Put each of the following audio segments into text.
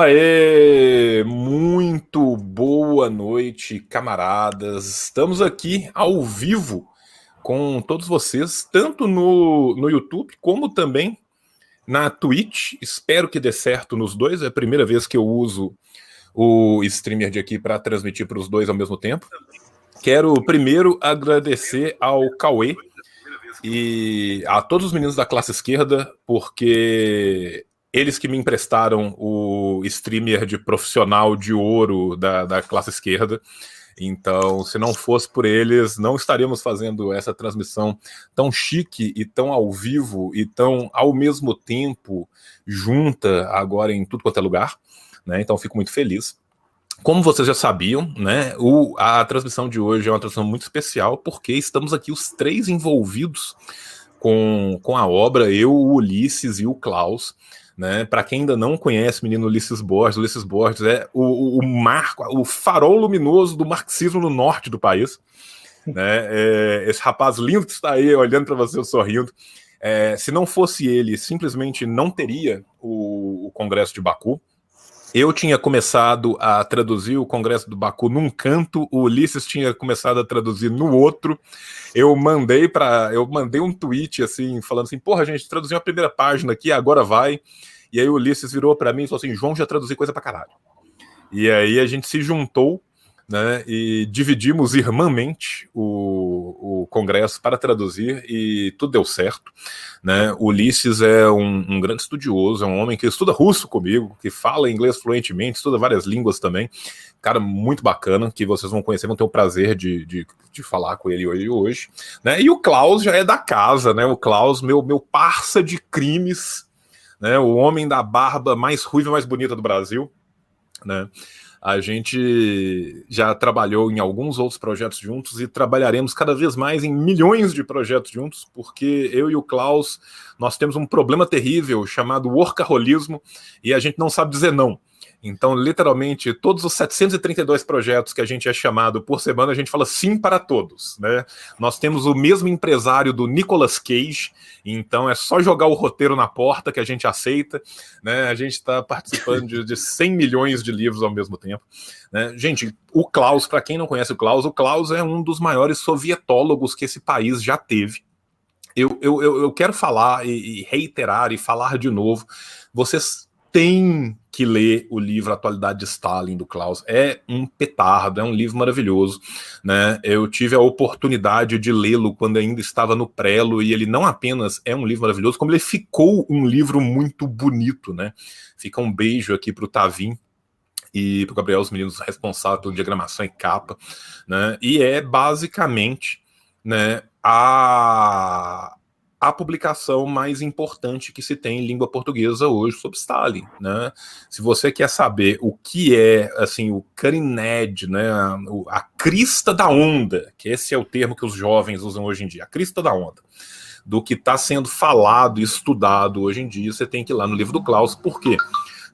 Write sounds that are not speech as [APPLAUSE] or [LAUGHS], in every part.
Aê, muito boa noite, camaradas. Estamos aqui ao vivo com todos vocês, tanto no, no YouTube como também na Twitch. Espero que dê certo nos dois. É a primeira vez que eu uso o streamer de aqui para transmitir para os dois ao mesmo tempo. Quero primeiro agradecer ao Cauê e a todos os meninos da classe esquerda, porque eles que me emprestaram o streamer de profissional de ouro da, da classe esquerda. Então, se não fosse por eles, não estaríamos fazendo essa transmissão tão chique e tão ao vivo e tão ao mesmo tempo junta agora em tudo quanto é lugar. Né? Então, fico muito feliz. Como vocês já sabiam, né, o, a transmissão de hoje é uma transmissão muito especial porque estamos aqui os três envolvidos com, com a obra, eu, o Ulisses e o Klaus. Né? Para quem ainda não conhece o menino Ulisses Borges, Ulisses Borges é o, o, marco, o farol luminoso do marxismo no norte do país. [LAUGHS] Né? É, esse rapaz lindo que está aí olhando para você sorrindo. É, se não fosse ele, simplesmente não teria o, o Congresso de Baku. Eu tinha começado a traduzir o Congresso do Baku num canto, o Ulisses tinha começado a traduzir no outro. Eu mandei para, eu mandei um tweet assim, falando assim: "Porra, gente, traduziu a primeira página aqui, agora vai". E aí o Ulisses virou para mim e falou assim: "João já traduziu coisa para caralho". E aí a gente se juntou né, e dividimos irmãmente o, o congresso para traduzir e tudo deu certo. Né? Ulisses é um, um, grande estudioso, é um homem que estuda russo comigo, que fala inglês fluentemente, estuda várias línguas também. Cara muito bacana, que vocês vão conhecer, vão ter o prazer de, de, de falar com ele hoje. hoje né? E o Klaus já é da casa, né? O Klaus, meu, meu parça de crimes, né? o homem da barba mais ruiva mais bonita do Brasil. Né? A gente já trabalhou em alguns outros projetos juntos e trabalharemos cada vez mais em milhões de projetos juntos, porque eu e o Klaus, nós temos um problema terrível chamado workaholismo e a gente não sabe dizer não. Então, literalmente, todos os 732 projetos que a gente é chamado por semana, a gente fala sim para todos, né? Nós temos o mesmo empresário do Nicolas Cage, então é só jogar o roteiro na porta que a gente aceita, né? A gente está participando de, de 100 milhões de livros ao mesmo tempo. Né? Gente, o Klaus, para quem não conhece o Klaus, o Klaus é um dos maiores sovietólogos que esse país já teve. Eu, eu, eu quero falar e, e reiterar e falar de novo. Vocês têm que ler o livro Atualidade de Stalin do Klaus. É um petardo, é um livro maravilhoso, né? Eu tive a oportunidade de lê-lo quando ainda estava no prelo e ele não apenas é um livro maravilhoso, como ele ficou um livro muito bonito, né? Fica um beijo aqui para o Tavim e para o Gabriel, os meninos responsáveis pela diagramação e capa, né? E é basicamente, né, a a publicação mais importante que se tem em língua portuguesa hoje sobre Stalin, né? Se você quer saber o que é assim o cutting né, a, a crista da onda, que esse é o termo que os jovens usam hoje em dia, a crista da onda, do que está sendo falado e estudado hoje em dia, você tem que ir lá no livro do Klaus, por quê?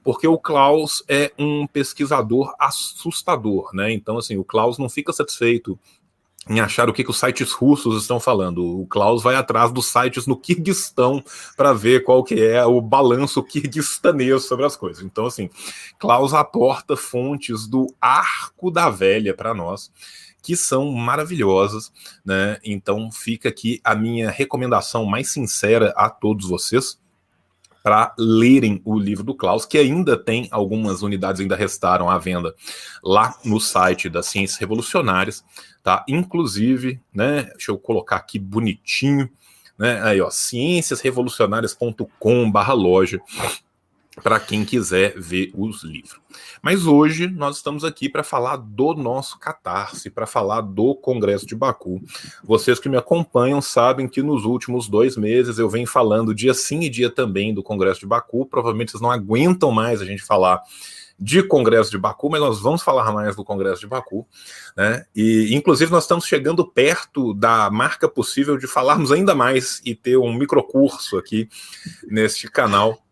Porque o Klaus é um pesquisador assustador, né? Então, assim, o Klaus não fica satisfeito em achar o que, que os sites russos estão falando. O Klaus vai atrás dos sites no Kirguistão para ver qual que é o balanço kirguistanês sobre as coisas. Então, assim, Klaus aporta fontes do Arco da Velha para nós, que são maravilhosas, né? Então, fica aqui a minha recomendação mais sincera a todos vocês para lerem o livro do Klaus, que ainda tem algumas unidades, ainda restaram à venda lá no site das Ciências Revolucionárias tá? Inclusive, né, deixa eu colocar aqui bonitinho, né, aí ó, cienciasrevolucionárias.com/loja para quem quiser ver os livros. Mas hoje nós estamos aqui para falar do nosso catarse, para falar do Congresso de Baku. Vocês que me acompanham sabem que nos últimos dois meses eu venho falando dia sim e dia também do Congresso de Baku. Provavelmente vocês não aguentam mais a gente falar de Congresso de Baku, mas nós vamos falar mais do Congresso de Baku, né? E inclusive nós estamos chegando perto da marca possível de falarmos ainda mais e ter um microcurso aqui neste canal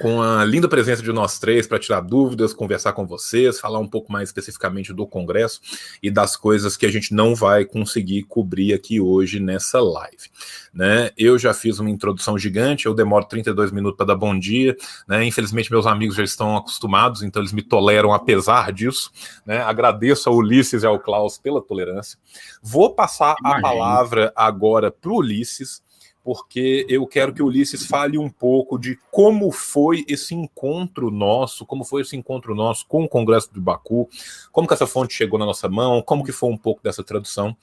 com a linda presença de nós três para tirar dúvidas, conversar com vocês, falar um pouco mais especificamente do Congresso e das coisas que a gente não vai conseguir cobrir aqui hoje nessa live. Né? Eu já fiz uma introdução gigante, eu demoro 32 minutos para dar bom dia, né? Infelizmente, meus amigos já estão acostumados, então eles me toleram apesar disso. Né? Agradeço ao Ulisses e ao Klaus pela tolerância. Vou passar a palavra agora para o Ulisses porque eu quero que o Ulisses fale um pouco de como foi esse encontro nosso, como foi esse encontro nosso com o Congresso de Baku, como que essa fonte chegou na nossa mão, como que foi um pouco dessa tradução.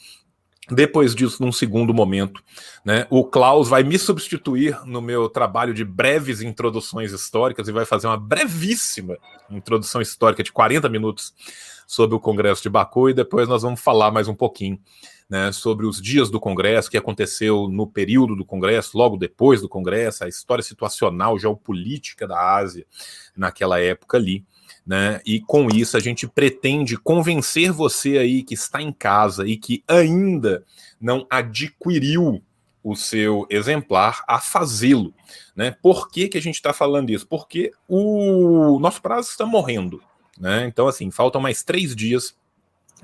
Depois disso, num segundo momento, né, o Klaus vai me substituir no meu trabalho de breves introduções históricas e vai fazer uma brevíssima introdução histórica de 40 minutos sobre o Congresso de Baku e depois nós vamos falar mais um pouquinho né, sobre os dias do Congresso, que aconteceu no período do Congresso, logo depois do Congresso, a história situacional, geopolítica da Ásia naquela época ali. Né? E com isso a gente pretende convencer você aí que está em casa e que ainda não adquiriu o seu exemplar a fazê-lo. Né? Por que, que a gente está falando isso? Porque o nosso prazo está morrendo. Né? Então, assim, faltam mais três dias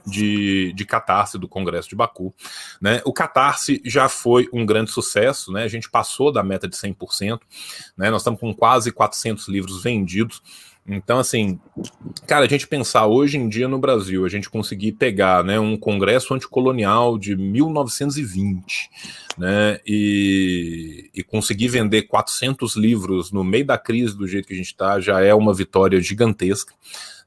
de, de catarse do Congresso de Baku. Né? O catarse já foi um grande sucesso, né? a gente passou da meta de 100%, né? nós estamos com quase 400 livros vendidos. Então, assim, cara, a gente pensar hoje em dia no Brasil, a gente conseguir pegar né, um congresso anticolonial de 1920, né, e, e conseguir vender 400 livros no meio da crise do jeito que a gente está, já é uma vitória gigantesca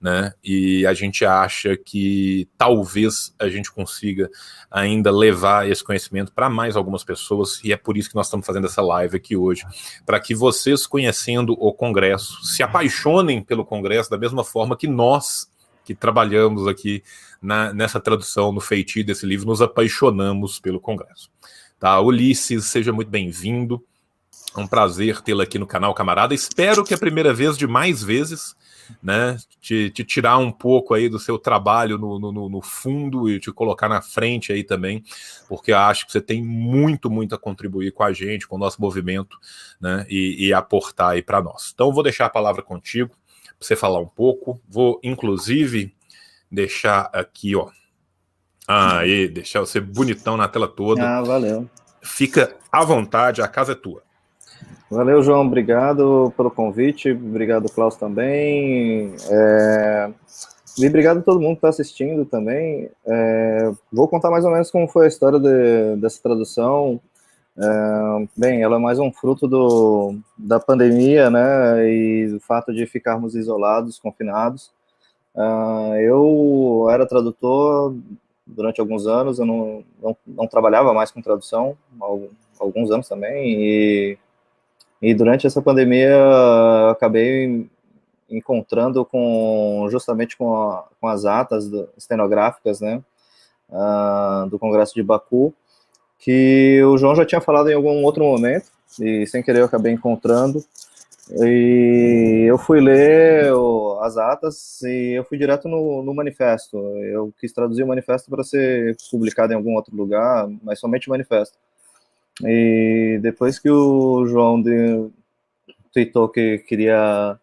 né? E a gente acha que talvez a gente consiga ainda levar esse conhecimento para mais algumas pessoas, e é por isso que nós estamos fazendo essa live aqui hoje, para que vocês, conhecendo o Congresso, se apaixonem pelo Congresso da mesma forma que nós que trabalhamos aqui na, nessa tradução, no feitio desse livro, nos apaixonamos pelo Congresso. Tá? Ulisses, seja muito bem-vindo. É um prazer tê-lo aqui no canal, camarada. Espero que a primeira vez de mais vezes né? Te, te, tirar um pouco aí do seu trabalho no, no, no, fundo e te colocar na frente aí também, porque eu acho que você tem muito, muito a contribuir com a gente, com o nosso movimento, né? E, e aportar aí para nós. Então, vou deixar a palavra contigo para você falar um pouco. Vou, inclusive, deixar aqui, ó. Aí, deixar você bonitão na tela toda. Ah, valeu. Fica à vontade, a casa é tua. Valeu, João. Obrigado pelo convite. Obrigado, Klaus, também. É... E obrigado a todo mundo que está assistindo também. É... Vou contar mais ou menos como foi a história de, dessa tradução. É... Bem, ela é mais um fruto do, da pandemia, né? E do fato de ficarmos isolados, confinados. É, eu era tradutor durante alguns anos, eu não, não, não trabalhava mais com tradução, alguns anos também, e e durante essa pandemia acabei encontrando com justamente com, a, com as atas do, estenográficas, né, uh, do Congresso de Baku, que o João já tinha falado em algum outro momento e sem querer eu acabei encontrando e eu fui ler o, as atas e eu fui direto no, no manifesto. Eu quis traduzir o manifesto para ser publicado em algum outro lugar, mas somente o manifesto. E depois que o João de, tweetou que queria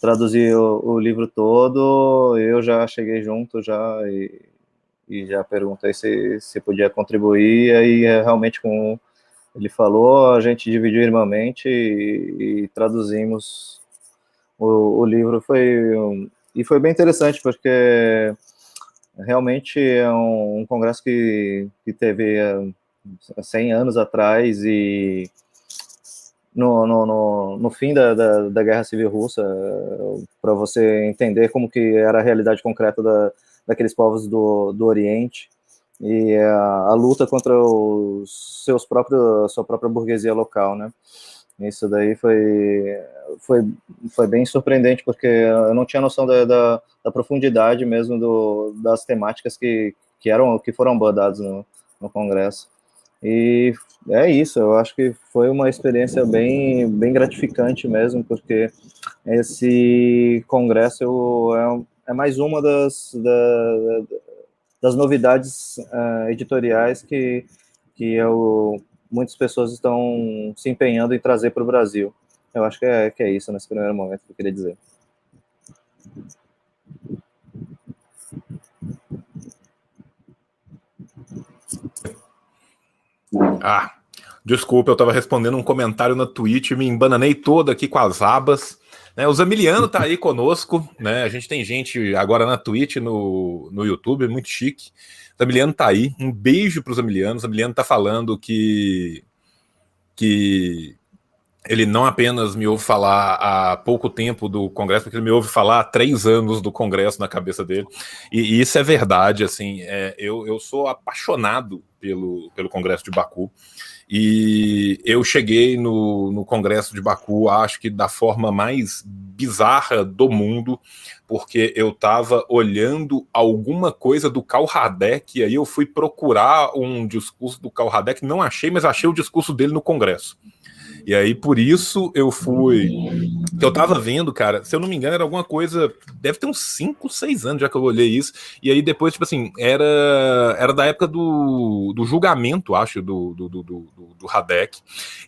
traduzir o, o, livro todo, eu já cheguei junto já e, e já perguntei se, se podia contribuir, e aí é realmente com ele falou, a gente dividiu irmãmente e, e traduzimos o, o, livro, foi e foi bem interessante, porque realmente é um, um congresso que, que teve 100 anos atrás e no, no, no, no fim da, da, da, Guerra Civil Russa, para você entender como que era a realidade concreta da, daqueles povos do, do Oriente e a, a luta contra os seus próprios, sua própria burguesia local, né? Isso daí foi, foi, foi bem surpreendente, porque eu não tinha noção da, da, da profundidade mesmo do, das temáticas que, que, eram, que foram abordadas no, no Congresso. E é isso, eu acho que foi uma experiência bem, bem gratificante mesmo, porque esse congresso é, é mais uma das, da, das novidades uh, editoriais que, que eu, muitas pessoas estão se empenhando em trazer para o Brasil. Eu acho que é, que é isso nesse primeiro momento que eu queria dizer. Ah, desculpa, eu estava respondendo um comentário na Twitch, me embananei todo aqui com as abas. Né, o Zamiliano tá aí conosco, né? A gente tem gente agora na Twitch, no, no YouTube, muito chique. O Zamiliano tá aí. Um beijo para o Zamiliano. O Zamiliano tá falando que que ele não apenas me ouve falar há pouco tempo do Congresso, porque ele me ouve falar há três anos do Congresso na cabeça dele. E, e isso é verdade, assim, é, eu, eu sou apaixonado pelo, pelo Congresso de Baku. E eu cheguei no, no Congresso de Baku, acho que da forma mais bizarra do mundo, porque eu estava olhando alguma coisa do Karl Radek, e aí eu fui procurar um discurso do Karl Radek, não achei, mas achei o discurso dele no Congresso. E aí, por isso, eu fui. Eu tava vendo, cara, se eu não me engano, era alguma coisa. Deve ter uns 5, 6 anos já que eu olhei isso. E aí, depois, tipo assim, era, era da época do, do julgamento, acho, do, do, do, do, Radek.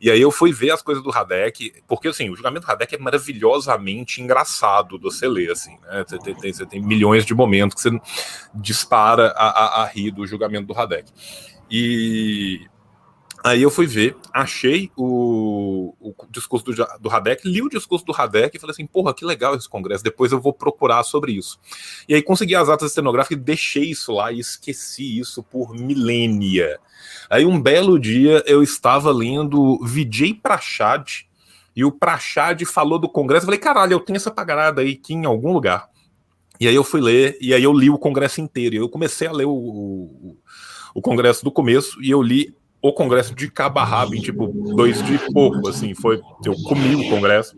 E aí eu fui ver as coisas do Radek, porque assim, o julgamento do Radek é maravilhosamente engraçado de você ler, assim, né? Você tem, você tem milhões de momentos que você dispara a, a, a rir do julgamento do Radek. E Aí eu fui ver, achei o, o discurso do, do li o discurso do Radek e falei assim, porra, que legal esse congresso, depois eu vou procurar sobre isso. E aí consegui as atas estenográficas e deixei isso lá e esqueci isso por milênia. Aí um belo dia eu estava lendo Vijay Prachad e o Prachad falou do congresso, eu falei, caralho, eu tenho essa pagarada aí aqui em algum lugar. E aí eu fui ler, e aí eu li o congresso inteiro, eu comecei a ler o, o, o congresso do começo, e eu li o congresso de cabo em tipo dois dias e pouco, assim, foi, eu comi o congresso.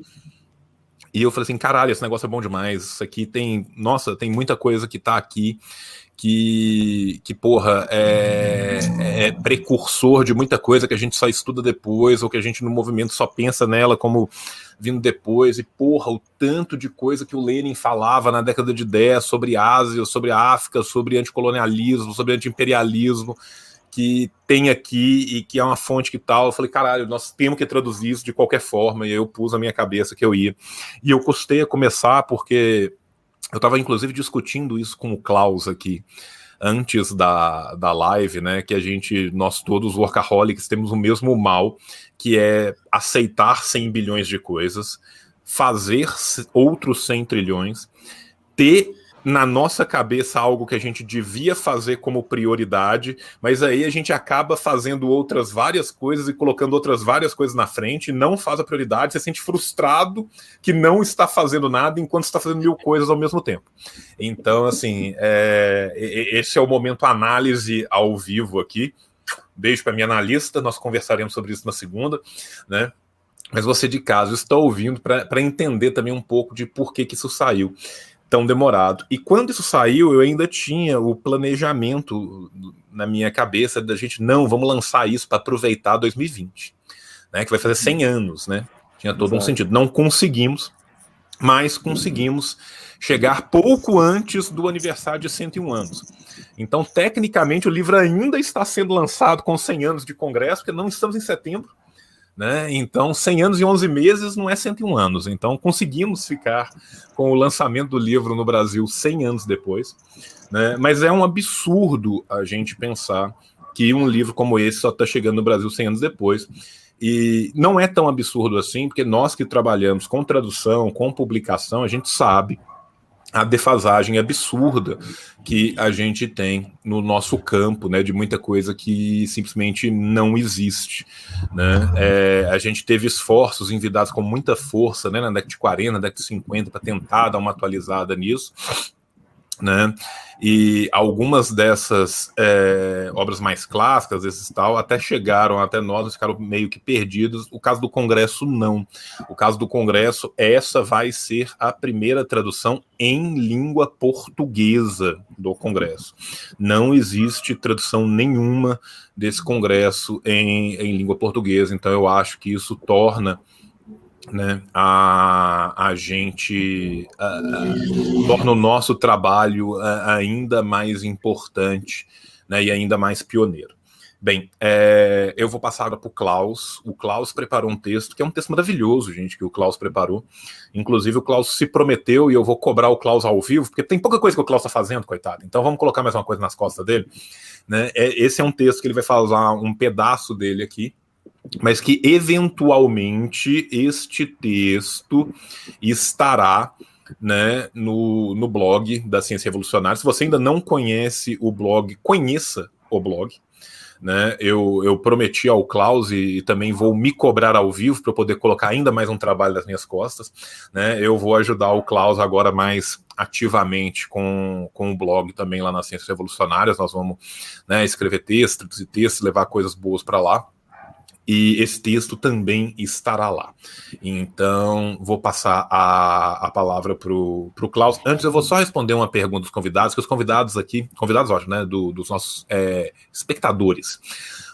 E eu falei assim, caralho, esse negócio é bom demais. Isso aqui tem, nossa, tem muita coisa que tá aqui que, que porra, é, é, precursor de muita coisa que a gente só estuda depois, ou que a gente no movimento só pensa nela como vindo depois. E, porra, o tanto de coisa que o Lenin falava na década de 10 sobre Ásia, sobre África, sobre anticolonialismo, sobre antiimperialismo que tem aqui e que é uma fonte que tal. Eu falei, caralho, nós temos que traduzir isso de qualquer forma. E eu pus na minha cabeça que eu ia. E eu custei a começar porque eu estava inclusive discutindo isso com o Klaus aqui antes da, da live, né? Que a gente, nós todos workaholics, temos o mesmo mal, que é aceitar 100 bilhões de coisas, fazer outros 100 trilhões, ter na nossa cabeça algo que a gente devia fazer como prioridade, mas aí a gente acaba fazendo outras várias coisas e colocando outras várias coisas na frente, não faz a prioridade, você se sente frustrado que não está fazendo nada enquanto está fazendo mil coisas ao mesmo tempo. Então, assim, é, esse é o momento análise ao vivo aqui. Beijo para minha analista, nós conversaremos sobre isso na segunda, né? Mas você de casa está ouvindo para entender também um pouco de por que, que isso saiu tão demorado. E quando isso saiu, eu ainda tinha o planejamento na minha cabeça da gente, não, vamos lançar isso para aproveitar 2020, né? Que vai fazer 100 anos, né? Tinha todo Exato. um sentido. Não conseguimos, mas conseguimos chegar pouco antes do aniversário de 101 anos. Então, tecnicamente, o livro ainda está sendo lançado com 100 anos de congresso, porque não estamos em setembro, né? Então, 100 anos e 11 meses não é 101 anos. Então, conseguimos ficar com o lançamento do livro no Brasil 100 anos depois. Né? Mas é um absurdo a gente pensar que um livro como esse só está chegando no Brasil 100 anos depois. E não é tão absurdo assim, porque nós que trabalhamos com tradução, com publicação, a gente sabe a defasagem absurda que a gente tem no nosso campo, né, de muita coisa que simplesmente não existe, né? É, a gente teve esforços envidados com muita força, né, na década de 40, na década de 50, para tentar dar uma atualizada nisso, né? E algumas dessas é, obras mais clássicas, esses tal, até chegaram até nós, ficaram meio que perdidos. O caso do Congresso, não. O caso do Congresso, essa vai ser a primeira tradução em língua portuguesa do Congresso. Não existe tradução nenhuma desse Congresso em, em língua portuguesa, então eu acho que isso torna né, a, a gente torna o nosso trabalho ainda mais importante né, e ainda mais pioneiro. Bem, é, eu vou passar para o Klaus. O Klaus preparou um texto, que é um texto maravilhoso, gente, que o Klaus preparou. Inclusive, o Klaus se prometeu e eu vou cobrar o Klaus ao vivo, porque tem pouca coisa que o Klaus está fazendo, coitado. Então vamos colocar mais uma coisa nas costas dele. Né? É, esse é um texto que ele vai falar um pedaço dele aqui, mas que eventualmente este texto estará né, no, no blog da Ciência Revolucionária. Se você ainda não conhece o blog, conheça o blog. Né? Eu, eu prometi ao Klaus e, e também vou me cobrar ao vivo para poder colocar ainda mais um trabalho das minhas costas. Né? Eu vou ajudar o Klaus agora mais ativamente com, com o blog também lá nas Ciências Revolucionárias. Nós vamos né, escrever textos e textos, levar coisas boas para lá e esse texto também estará lá. Então, vou passar a, a palavra para o Klaus. Antes, eu vou só responder uma pergunta dos convidados, que os convidados aqui, convidados, ótimo, né, do, dos nossos é, espectadores.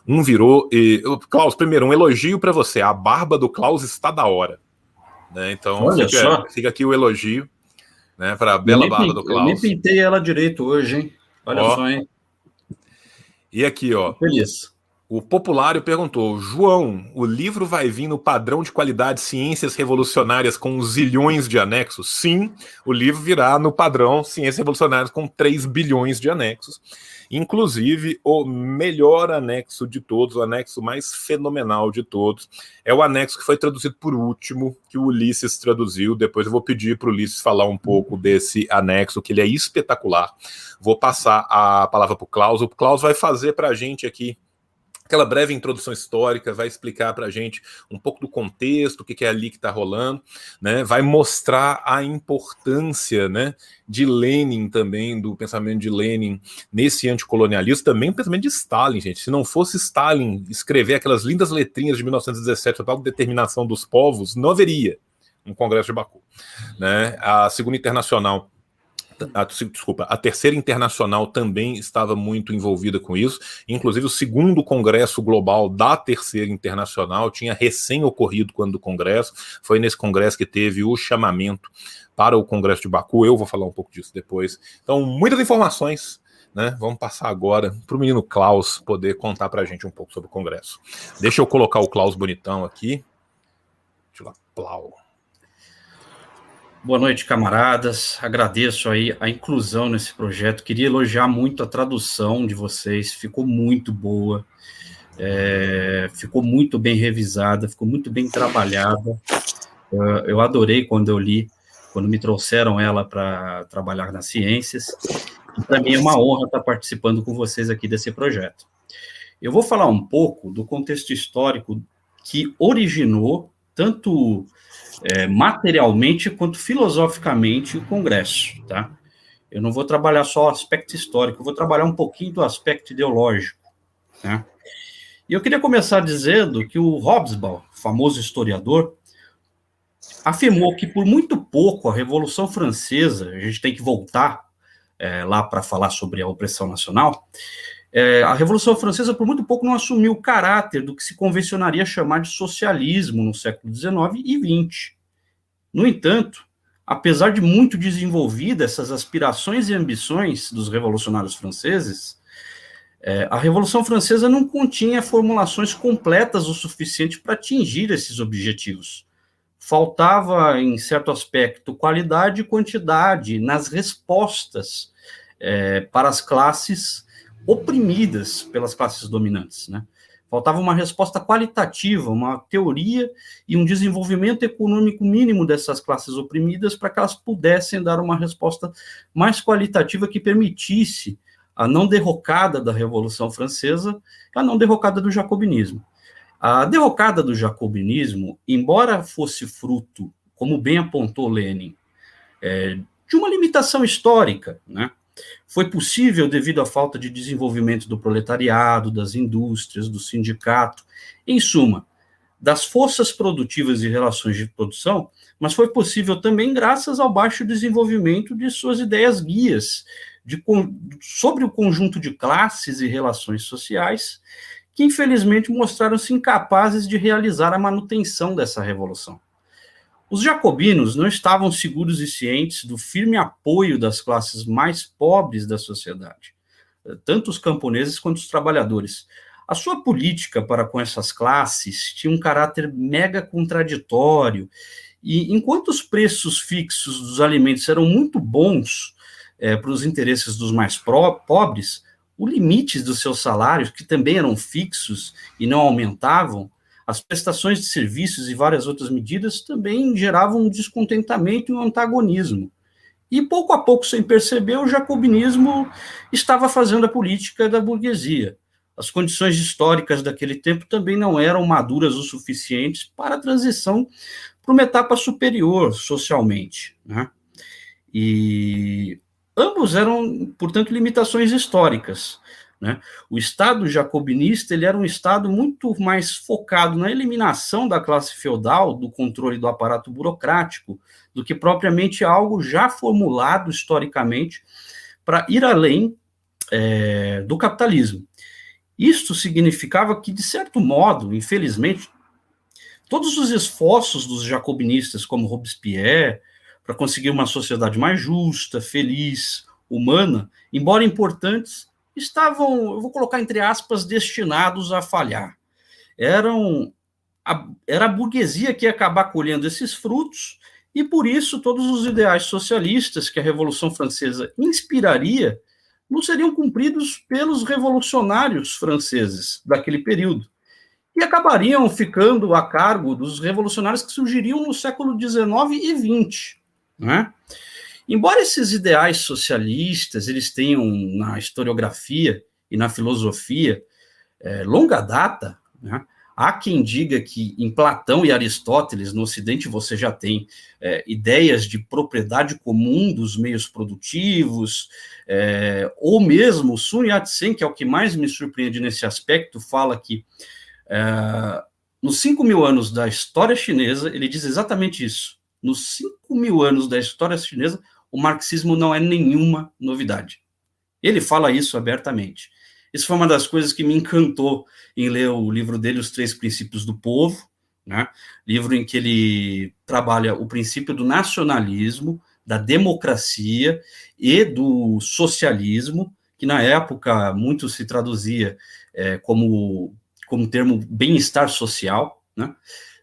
Um virou. E, Klaus, primeiro, um elogio para você. A barba do Klaus está da hora. Né? Então, fica, fica, aqui o elogio né, para a bela barba do Klaus. Eu nem pintei ela direito hoje, hein? Olha ó. só, hein? E aqui, ó. Feliz. O Populário perguntou: João, o livro vai vir no padrão de qualidade Ciências Revolucionárias com zilhões de anexos? Sim, o livro virá no padrão Ciências Revolucionárias com 3 bilhões de anexos. Inclusive, o melhor anexo de todos, o anexo mais fenomenal de todos, é o anexo que foi traduzido por último, que o Ulisses traduziu. Depois eu vou pedir para o Ulisses falar um pouco desse anexo, que ele é espetacular. Vou passar a palavra para o Klaus. O Klaus vai fazer para a gente aqui aquela breve introdução histórica, vai explicar para a gente um pouco do contexto, o que, é ali que está rolando, né? vai mostrar a importância né, de Lenin também, do pensamento de Lenin nesse anticolonialismo, também o pensamento de Stalin, gente. Se não fosse Stalin escrever aquelas lindas letrinhas de 1917, a tal determinação dos povos, não haveria um Congresso de Baku. Né? A Segunda Internacional a, desculpa, a Terceira Internacional também estava muito envolvida com isso. Inclusive, o segundo Congresso Global da Terceira Internacional tinha recém ocorrido quando o Congresso. Foi nesse Congresso que teve o chamamento para o Congresso de Baku. Eu vou falar um pouco disso depois. Então, muitas informações. Né? Vamos passar agora para o menino Klaus poder contar para a gente um pouco sobre o Congresso. Deixa eu colocar o Klaus bonitão aqui. Deixa eu lá, Plau. Boa noite, camaradas. Agradeço aí a inclusão nesse projeto. Queria elogiar muito a tradução de vocês, ficou muito boa, é, ficou muito bem revisada, ficou muito bem trabalhada. Eu, adorei quando eu li, quando me trouxeram ela para trabalhar nas ciências. Para mim é uma honra estar participando com vocês aqui desse projeto. Eu vou falar um pouco do contexto histórico que originou tanto é, materialmente quanto filosoficamente o Congresso, tá? Eu não vou trabalhar só o aspecto histórico, eu vou trabalhar um pouquinho do aspecto ideológico, tá? E eu queria começar dizendo que o Hobsbawm, famoso historiador, afirmou que por muito pouco a Revolução Francesa, a gente tem que voltar é, lá para falar sobre a opressão nacional, é, a Revolução Francesa, por muito pouco, não assumiu o caráter do que se convencionaria chamar de socialismo no século XIX e XX. No entanto, apesar de muito desenvolvidas essas aspirações e ambições dos revolucionários franceses, é, a Revolução Francesa não continha formulações completas o suficiente para atingir esses objetivos. Faltava, em certo aspecto, qualidade e quantidade nas respostas é, para as classes oprimidas pelas classes dominantes, né? Faltava uma resposta qualitativa, uma teoria e um desenvolvimento econômico mínimo dessas classes oprimidas para que elas pudessem dar uma resposta mais qualitativa que permitisse a não derrocada da Revolução Francesa, a não derrocada do jacobinismo. A derrocada do jacobinismo, embora fosse fruto, como bem apontou Lenin, é, de uma limitação histórica, né? Foi possível devido à falta de desenvolvimento do proletariado, das indústrias, do sindicato, em suma, das forças produtivas e relações de produção, mas foi possível também graças ao baixo desenvolvimento de suas ideias guias de, sobre o conjunto de classes e relações sociais, que infelizmente mostraram-se incapazes de realizar a manutenção dessa revolução. Os jacobinos não estavam seguros e cientes do firme apoio das classes mais pobres da sociedade, tanto os camponeses quanto os trabalhadores, A sua política para com essas classes tinha um caráter mega contraditório, e enquanto os preços fixos dos alimentos eram muito bons é, para os interesses dos mais pobres, o limite dos seus salários, que também eram fixos e não aumentavam, as prestações de serviços e várias outras medidas também geravam um descontentamento e um antagonismo. E pouco a pouco, sem perceber, o jacobinismo estava fazendo a política da burguesia. As condições históricas daquele tempo também não eram maduras o suficientes para a transição para uma etapa superior socialmente. Né? E ambos eram, portanto, limitações históricas. Né? O Estado jacobinista ele era um Estado muito mais focado na eliminação da classe feudal, do controle do aparato burocrático, do que propriamente algo já formulado historicamente para ir além é, do capitalismo. Isto significava que, de certo modo, infelizmente, todos os esforços dos jacobinistas, como Robespierre, para conseguir uma sociedade mais justa, feliz, humana, embora importantes, estavam, eu vou colocar entre aspas, destinados a falhar. Eram a, era a burguesia que ia acabar colhendo esses frutos, e por isso todos os ideais socialistas que a Revolução Francesa inspiraria não seriam cumpridos pelos revolucionários franceses daquele período, e acabariam ficando a cargo dos revolucionários que surgiriam no século XIX e XX. Né? Embora esses ideais socialistas eles tenham na historiografia e na filosofia é, longa data, né? há quem diga que em Platão e Aristóteles, no Ocidente, você já tem é, ideias de propriedade comum dos meios produtivos, é, ou mesmo Sun Yat-sen, que é o que mais me surpreende nesse aspecto, fala que é, nos 5 mil anos da história chinesa, ele diz exatamente isso. Nos 5 mil anos da história chinesa, o marxismo não é nenhuma novidade. Ele fala isso abertamente. Isso foi uma das coisas que me encantou em ler o livro dele, Os Três Princípios do Povo, né? livro em que ele trabalha o princípio do nacionalismo, da democracia e do socialismo, que na época muito se traduzia é, como, como termo bem-estar social né,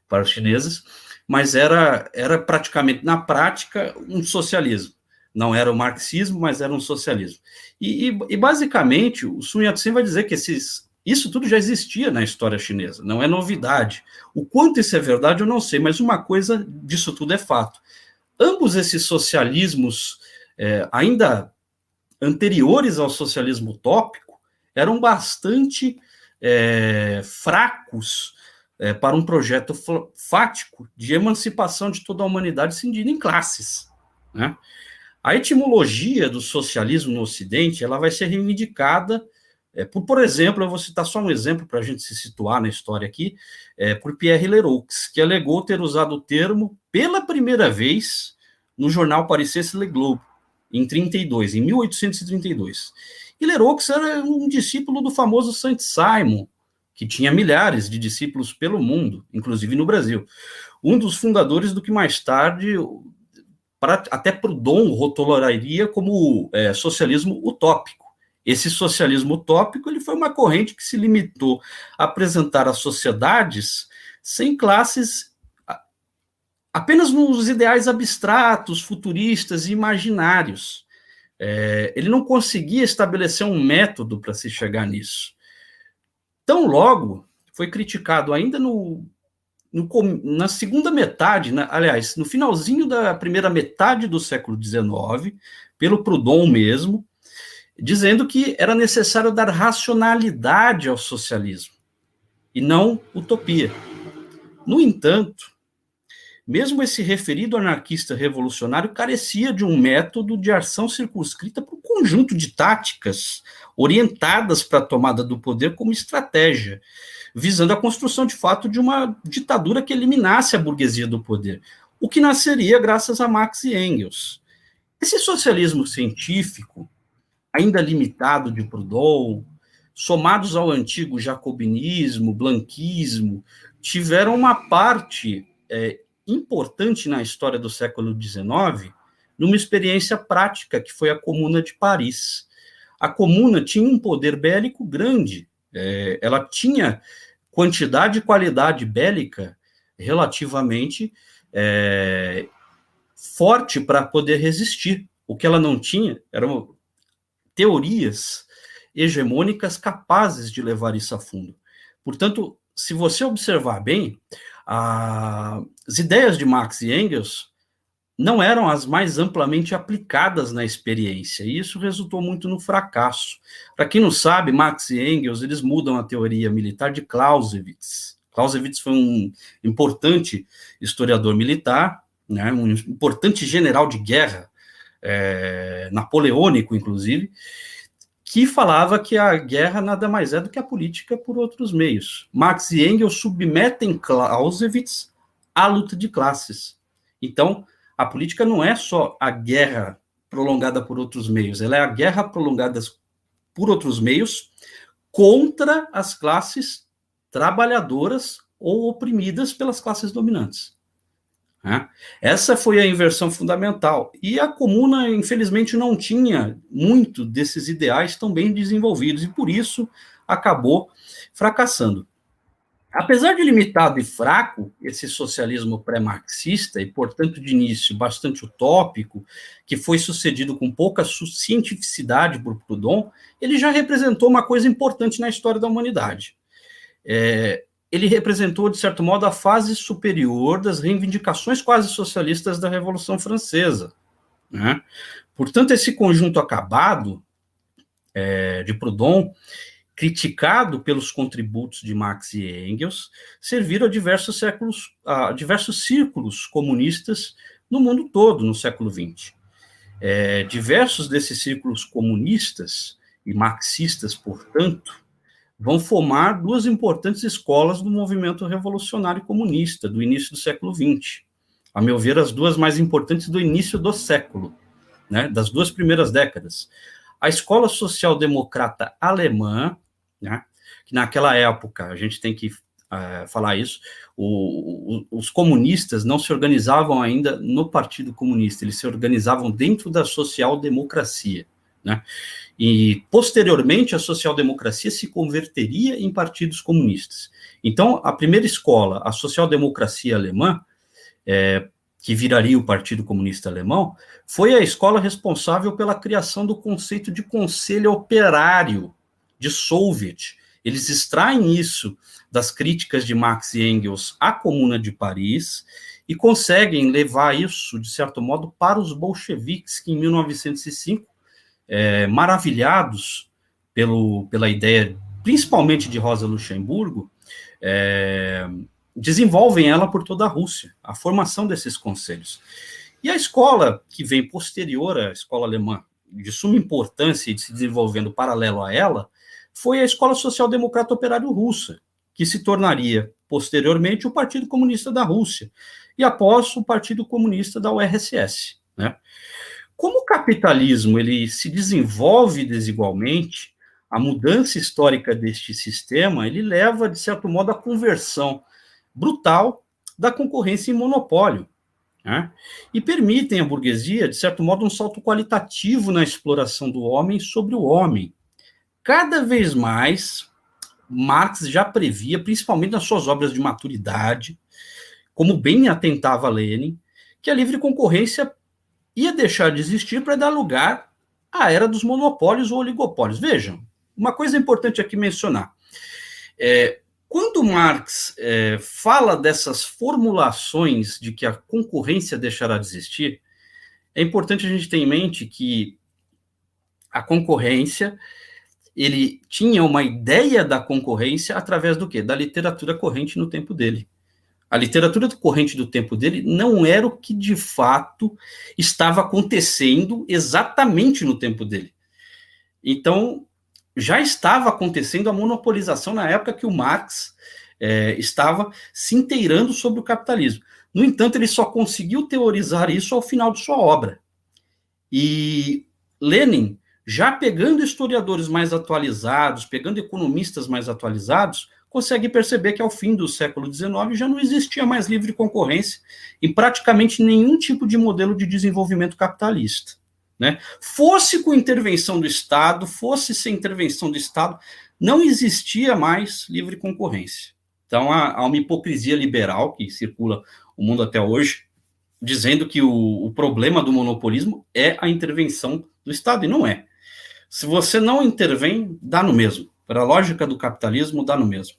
para os chineses, mas era, era praticamente, na prática, um socialismo não era o marxismo, mas era um socialismo. E, e, e basicamente, o Sun Yat-sen vai dizer que esses, isso tudo já existia na história chinesa, não é novidade. O quanto isso é verdade, eu não sei, mas uma coisa disso tudo é fato. Ambos esses socialismos, é, ainda anteriores ao socialismo utópico, eram bastante é, fracos é, para um projeto fático de emancipação de toda a humanidade cindida em classes. Né? A etimologia do socialismo no Ocidente ela vai ser reivindicada é, por, por exemplo, eu vou citar só um exemplo para a gente se situar na história aqui, é, por Pierre Leroux, que alegou ter usado o termo pela primeira vez no jornal parissense Le Globe, em 32, em 1832. E Leroux era um discípulo do famoso Saint Simon, que tinha milhares de discípulos pelo mundo, inclusive no Brasil. Um dos fundadores do que mais tarde para, até Proudhon rotularia como é, socialismo utópico. Esse socialismo utópico ele foi uma corrente que se limitou a apresentar as sociedades sem classes apenas nos ideais abstratos, futuristas e imaginários. É, ele não conseguia estabelecer um método para se chegar nisso. Tão logo foi criticado ainda no no, na segunda metade, na, aliás, no finalzinho da primeira metade do século XIX, pelo Proudhon mesmo, dizendo que era necessário dar racionalidade ao socialismo e não utopia. No entanto, mesmo esse referido anarquista revolucionário carecia de um método de ação circunscrita para um conjunto de táticas orientadas para a tomada do poder como estratégia visando a construção de fato de uma ditadura que eliminasse a burguesia do poder, o que nasceria graças a Marx e Engels. Esse socialismo científico, ainda limitado de Proudhon, somados ao antigo jacobinismo, blanquismo, tiveram uma parte é, importante na história do século XIX, numa experiência prática que foi a Comuna de Paris. A Comuna tinha um poder bélico grande, É, ela tinha quantidade e qualidade bélica relativamente é, forte para poder resistir. O que ela não tinha eram teorias hegemônicas capazes de levar isso a fundo. Portanto, se você observar bem, as ideias de Marx e Engels não eram as mais amplamente aplicadas na experiência, e isso resultou muito no fracasso. Para quem não sabe, Marx e Engels, eles mudam a teoria militar de Clausewitz. Clausewitz foi um importante historiador militar, né, um importante general de guerra, é, napoleônico, inclusive, que falava que a guerra nada mais é do que a política por outros meios. Marx e Engels submetem Clausewitz à luta de classes. Então, a política não é só a guerra prolongada por outros meios, ela é a guerra prolongada por outros meios contra as classes trabalhadoras ou oprimidas pelas classes dominantes. Né? Essa foi a inversão fundamental. E a comuna, infelizmente, não tinha muito desses ideais tão bem desenvolvidos, e por isso acabou fracassando. Apesar de limitado e fraco, esse socialismo pré-marxista, e portanto de início bastante utópico, que foi sucedido com pouca cientificidade por Proudhon, ele já representou uma coisa importante na história da humanidade. É, ele representou, de certo modo, a fase superior das reivindicações quase socialistas da Revolução Francesa. Né? Portanto, esse conjunto acabado é, de Proudhon, criticado pelos contributos de Marx e Engels, serviram a diversos séculos, a diversos círculos comunistas no mundo todo no século XX. É, diversos desses círculos comunistas e marxistas, portanto, vão formar duas importantes escolas do movimento revolucionário comunista do início do século XX. A meu ver, as duas mais importantes do início do século, né, das duas primeiras décadas. A escola social-democrata alemã, né, que naquela época, a gente tem que uh, falar isso, o, o, os comunistas não se organizavam ainda no Partido Comunista, eles se organizavam dentro da social-democracia. Né? E, posteriormente, a social-democracia se converteria em partidos comunistas. Então, a primeira escola, a social-democracia alemã, é, que viraria o Partido Comunista Alemão, foi a escola responsável pela criação do conceito de conselho operário, de Soviet. Eles extraem isso das críticas de Marx e Engels à Comuna de Paris e conseguem levar isso, de certo modo, para os bolcheviques, que em 1905 é, maravilhados pelo, pela ideia, principalmente de Rosa Luxemburgo, é, desenvolvem ela por toda a Rússia, a formação desses conselhos. E a escola que vem posterior à escola alemã, de suma importância e se desenvolvendo paralelo a ela, foi a Escola Social Democrata Operário Russa, que se tornaria posteriormente o Partido Comunista da Rússia e após o Partido Comunista da URSS. Né? Como o capitalismo ele se desenvolve desigualmente, a mudança histórica deste sistema ele leva de certo modo à conversão brutal da concorrência em monopólio, né? e permitem à burguesia de certo modo um salto qualitativo na exploração do homem sobre o homem. Cada vez mais Marx já previa, principalmente nas suas obras de maturidade, como bem atentava Lenin, que a livre concorrência ia deixar de existir para dar lugar à era dos monopólios ou oligopólios. Vejam, uma coisa importante aqui mencionar. É, quando Marx é, fala dessas formulações de que a concorrência deixará de existir, é importante a gente ter em mente que a concorrência, ele tinha uma ideia da concorrência através do quê? Da literatura corrente no tempo dele. A literatura corrente do tempo dele não era o que de fato estava acontecendo exatamente no tempo dele. Então, já estava acontecendo a monopolização na época que o Marx é, estava se inteirando sobre o capitalismo. No entanto, ele só conseguiu teorizar isso ao final de sua obra. E Lenin, já pegando historiadores mais atualizados, pegando economistas mais atualizados, consegue perceber que ao fim do século XIX já não existia mais livre concorrência em praticamente nenhum tipo de modelo de desenvolvimento capitalista. Né? Fosse com intervenção do Estado, fosse sem intervenção do Estado, não existia mais livre concorrência. Então, há, há uma hipocrisia liberal que circula o mundo até hoje, dizendo que o, o problema do monopolismo é a intervenção do Estado, e não é. Se você não intervém, dá no mesmo. Para a lógica do capitalismo, dá no mesmo.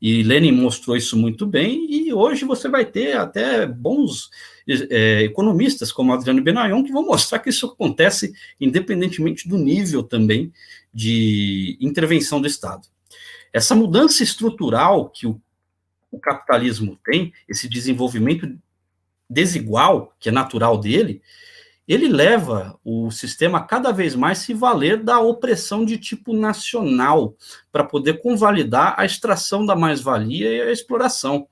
E Lenin mostrou isso muito bem, e hoje você vai ter até bons é, economistas, como Adriano Benayon, que vão mostrar que isso acontece independentemente do nível também de intervenção do Estado. Essa mudança estrutural que o, o capitalismo tem, esse desenvolvimento desigual, que é natural dele, ele leva o sistema a cada vez mais se valer da opressão de tipo nacional para poder convalidar a extração da mais-valia e a exploração.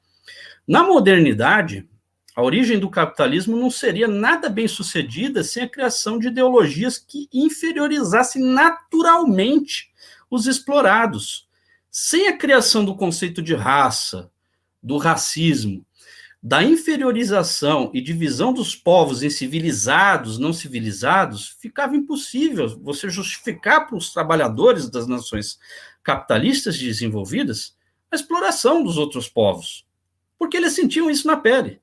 Na modernidade, a origem do capitalismo não seria nada bem sucedida sem a criação de ideologias que inferiorizassem naturalmente os explorados. Sem a criação do conceito de raça, do racismo, da inferiorização e divisão dos povos em civilizados, não civilizados, ficava impossível você justificar para os trabalhadores das nações capitalistas desenvolvidas a exploração dos outros povos, porque eles sentiam isso na pele.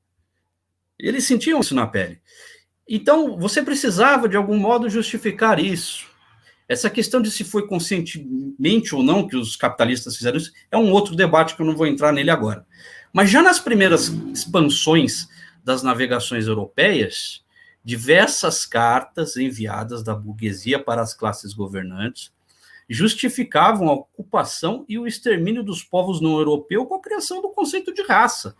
Eles sentiam isso na pele. Então, você precisava, de algum modo, justificar isso. Essa questão de se foi conscientemente ou não que os capitalistas fizeram isso é um outro debate que eu não vou entrar nele agora. Mas já nas primeiras expansões das navegações europeias, diversas cartas enviadas da burguesia para as classes governantes justificavam a ocupação e o extermínio dos povos não europeus com a criação do conceito de raça.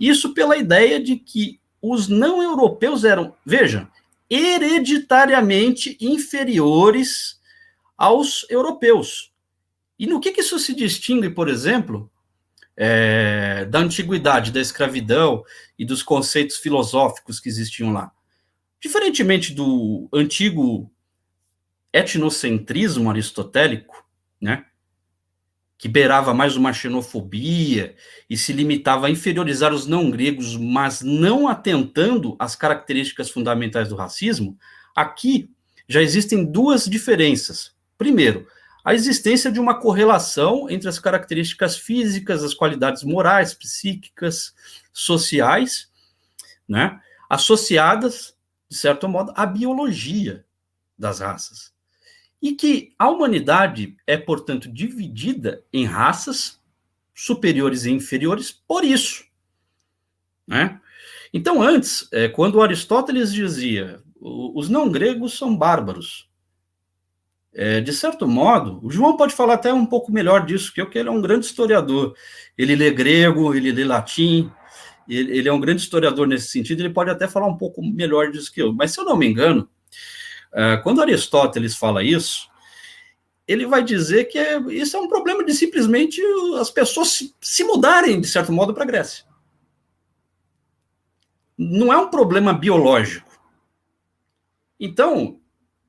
Isso pela ideia de que os não europeus eram, veja, hereditariamente inferiores aos europeus. E no que, que isso se distingue, por exemplo, é, da antiguidade, da escravidão e dos conceitos filosóficos que existiam lá. Diferentemente do antigo etnocentrismo aristotélico, né, que beirava mais uma xenofobia e se limitava a inferiorizar os não gregos, mas não atentando às características fundamentais do racismo, aqui já existem duas diferenças. Primeiro, a existência de uma correlação entre as características físicas, as qualidades morais, psíquicas, sociais, né, associadas, de certo modo, à biologia das raças. E que a humanidade é, portanto, dividida em raças superiores e inferiores por isso. Né? Então, antes, é, quando Aristóteles dizia os não gregos são bárbaros, é, de certo modo, o João pode falar até um pouco melhor disso que eu, que ele é um grande historiador. Ele lê grego, ele lê latim, ele, ele, é um grande historiador nesse sentido, ele pode até falar um pouco melhor disso que eu. Mas se eu não me engano, é, quando Aristóteles fala isso, ele vai dizer que é, isso é um problema de simplesmente as pessoas se, se mudarem, de certo modo, para a Grécia. Não é um problema biológico. Então,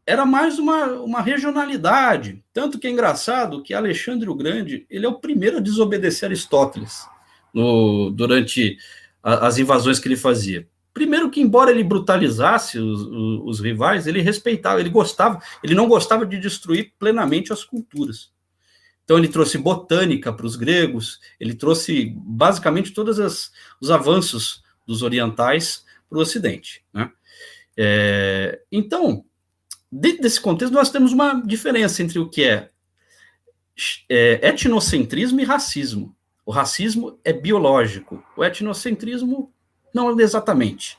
era mais uma, uma regionalidade. Tanto que é engraçado que Alexandre o Grande ele é o primeiro a desobedecer Aristóteles no, durante a, as invasões que ele fazia. Primeiro que, embora ele brutalizasse os, os, os, rivais, ele respeitava, ele gostava, ele não gostava de destruir plenamente as culturas. Então ele trouxe botânica para os gregos, ele trouxe basicamente todos os avanços dos orientais para o Ocidente. Né? É, então, dentro desse contexto, nós temos uma diferença entre o que é, é etnocentrismo e racismo. O racismo é biológico, o etnocentrismo não exatamente.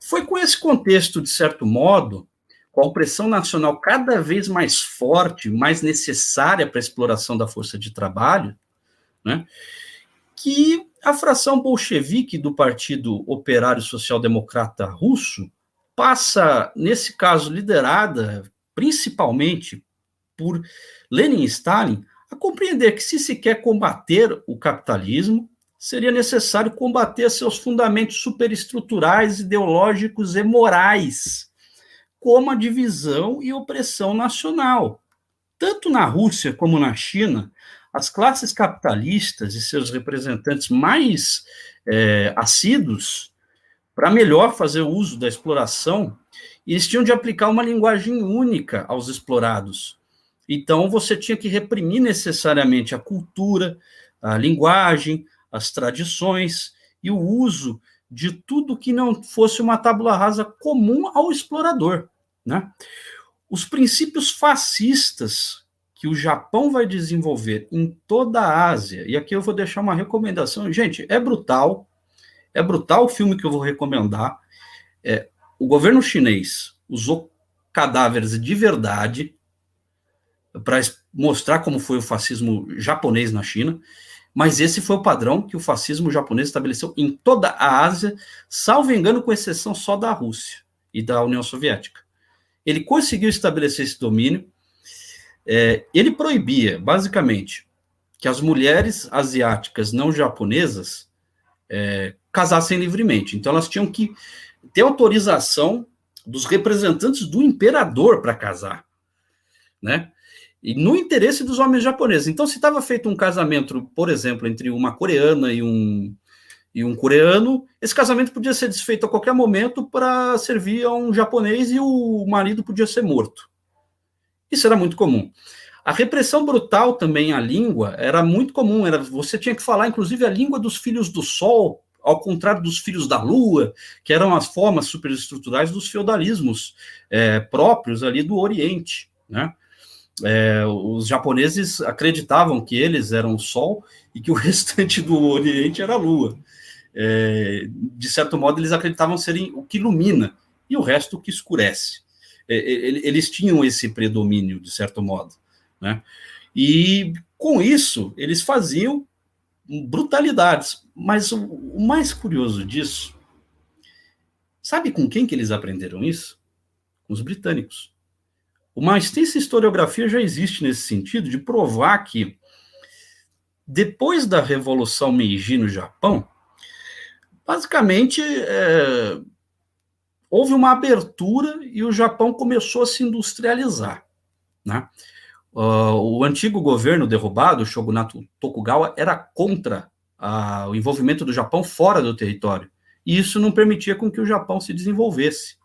Foi com esse contexto, de certo modo, com a opressão nacional cada vez mais forte, mais necessária para a exploração da força de trabalho, né, que a fração bolchevique do Partido Operário Social Democrata Russo passa, nesse caso, liderada principalmente por Lenin e Stalin, a compreender que se se quer combater o capitalismo, seria necessário combater seus fundamentos superestruturais, ideológicos e morais, como a divisão e opressão nacional. Tanto na Rússia como na China, as classes capitalistas e seus representantes mais é, assíduos para melhor fazer o uso da exploração, eles tinham de aplicar uma linguagem única aos explorados. Então, você tinha que reprimir necessariamente a cultura, a linguagem, as tradições e o uso de tudo que não fosse uma tábula rasa comum ao explorador. Né? Os princípios fascistas que o Japão vai desenvolver em toda a Ásia, e aqui eu vou deixar uma recomendação, gente, é brutal, é brutal o filme que eu vou recomendar. É, o governo chinês usou cadáveres de verdade para mostrar como foi o fascismo japonês na China, mas esse foi o padrão que o fascismo japonês estabeleceu em toda a Ásia, salvo engano, com exceção só da Rússia e da União Soviética. Ele conseguiu estabelecer esse domínio. É, ele proibia, basicamente, que as mulheres asiáticas não japonesas é, casassem livremente. Então, elas tinham que ter autorização dos representantes do imperador para casar, né? E no interesse dos homens japoneses. Então, se estava feito um casamento, por exemplo, entre uma coreana e um, e um coreano, esse casamento podia ser desfeito a qualquer momento para servir a um japonês e o marido podia ser morto. Isso era muito comum. A repressão brutal também à língua era muito comum. Era, você tinha que falar, inclusive, a língua dos filhos do sol, ao contrário dos filhos da lua, que eram as formas superestruturais dos feudalismos é, próprios ali do Oriente. Né? É, os japoneses acreditavam que eles eram o Sol e que o [LAUGHS] restante do Oriente era a Lua. É, de certo modo, eles acreditavam serem o que ilumina e o resto o que escurece. É, eles tinham esse predomínio, de certo modo. Né? E com isso, eles faziam brutalidades. Mas o, o mais curioso disso, sabe com quem que eles aprenderam isso? Com os britânicos. Uma extensa historiografia já existe nesse sentido, de provar que, depois da Revolução Meiji no Japão, basicamente é, houve uma abertura e o Japão começou a se industrializar. Né? Uh, o antigo governo derrubado, o shogunato Tokugawa, era contra uh, o envolvimento do Japão fora do território. E isso não permitia com que o Japão se desenvolvesse.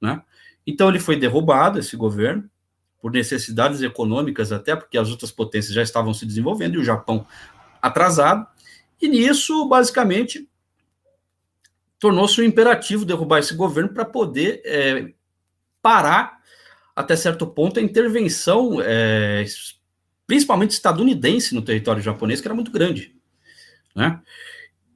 Né? Então ele foi derrubado, esse governo, por necessidades econômicas, até porque as outras potências já estavam se desenvolvendo e o Japão atrasado. E nisso, basicamente, tornou-se um imperativo derrubar esse governo para poder é, parar, até certo ponto, a intervenção, é, principalmente estadunidense, no território japonês, que era muito grande. Né?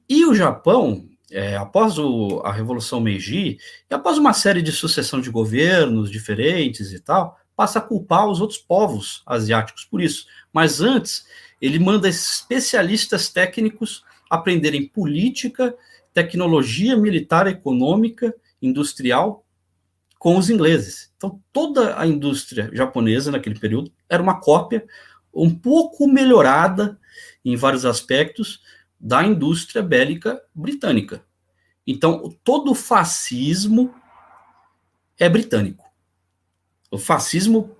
E o Japão, é, após o, a Revolução Meiji, e após uma série de sucessão de governos diferentes e tal, passa a culpar os outros povos asiáticos por isso. Mas antes, ele manda especialistas técnicos aprenderem política, tecnologia militar, econômica, industrial com os ingleses. Então, toda a indústria japonesa naquele período era uma cópia um pouco melhorada em vários aspectos da indústria bélica britânica. Então, todo o fascismo é britânico. O fascismo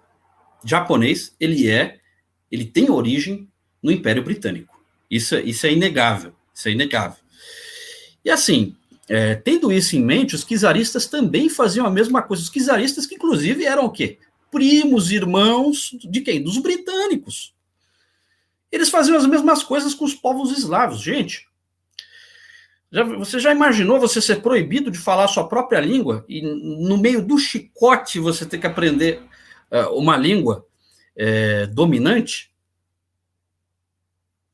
japonês, ele é, ele tem origem no Império Britânico. Isso, isso é inegável, isso é inegável. E assim, é, tendo isso em mente, os czaristas também faziam a mesma coisa. Os czaristas que, inclusive, eram o quê? Primos, irmãos de quem? Dos britânicos. Eles faziam as mesmas coisas com os povos eslavos. Gente, já, você já imaginou você ser proibido de falar a sua própria língua e no meio do chicote você ter que aprender uh, uma língua é, dominante?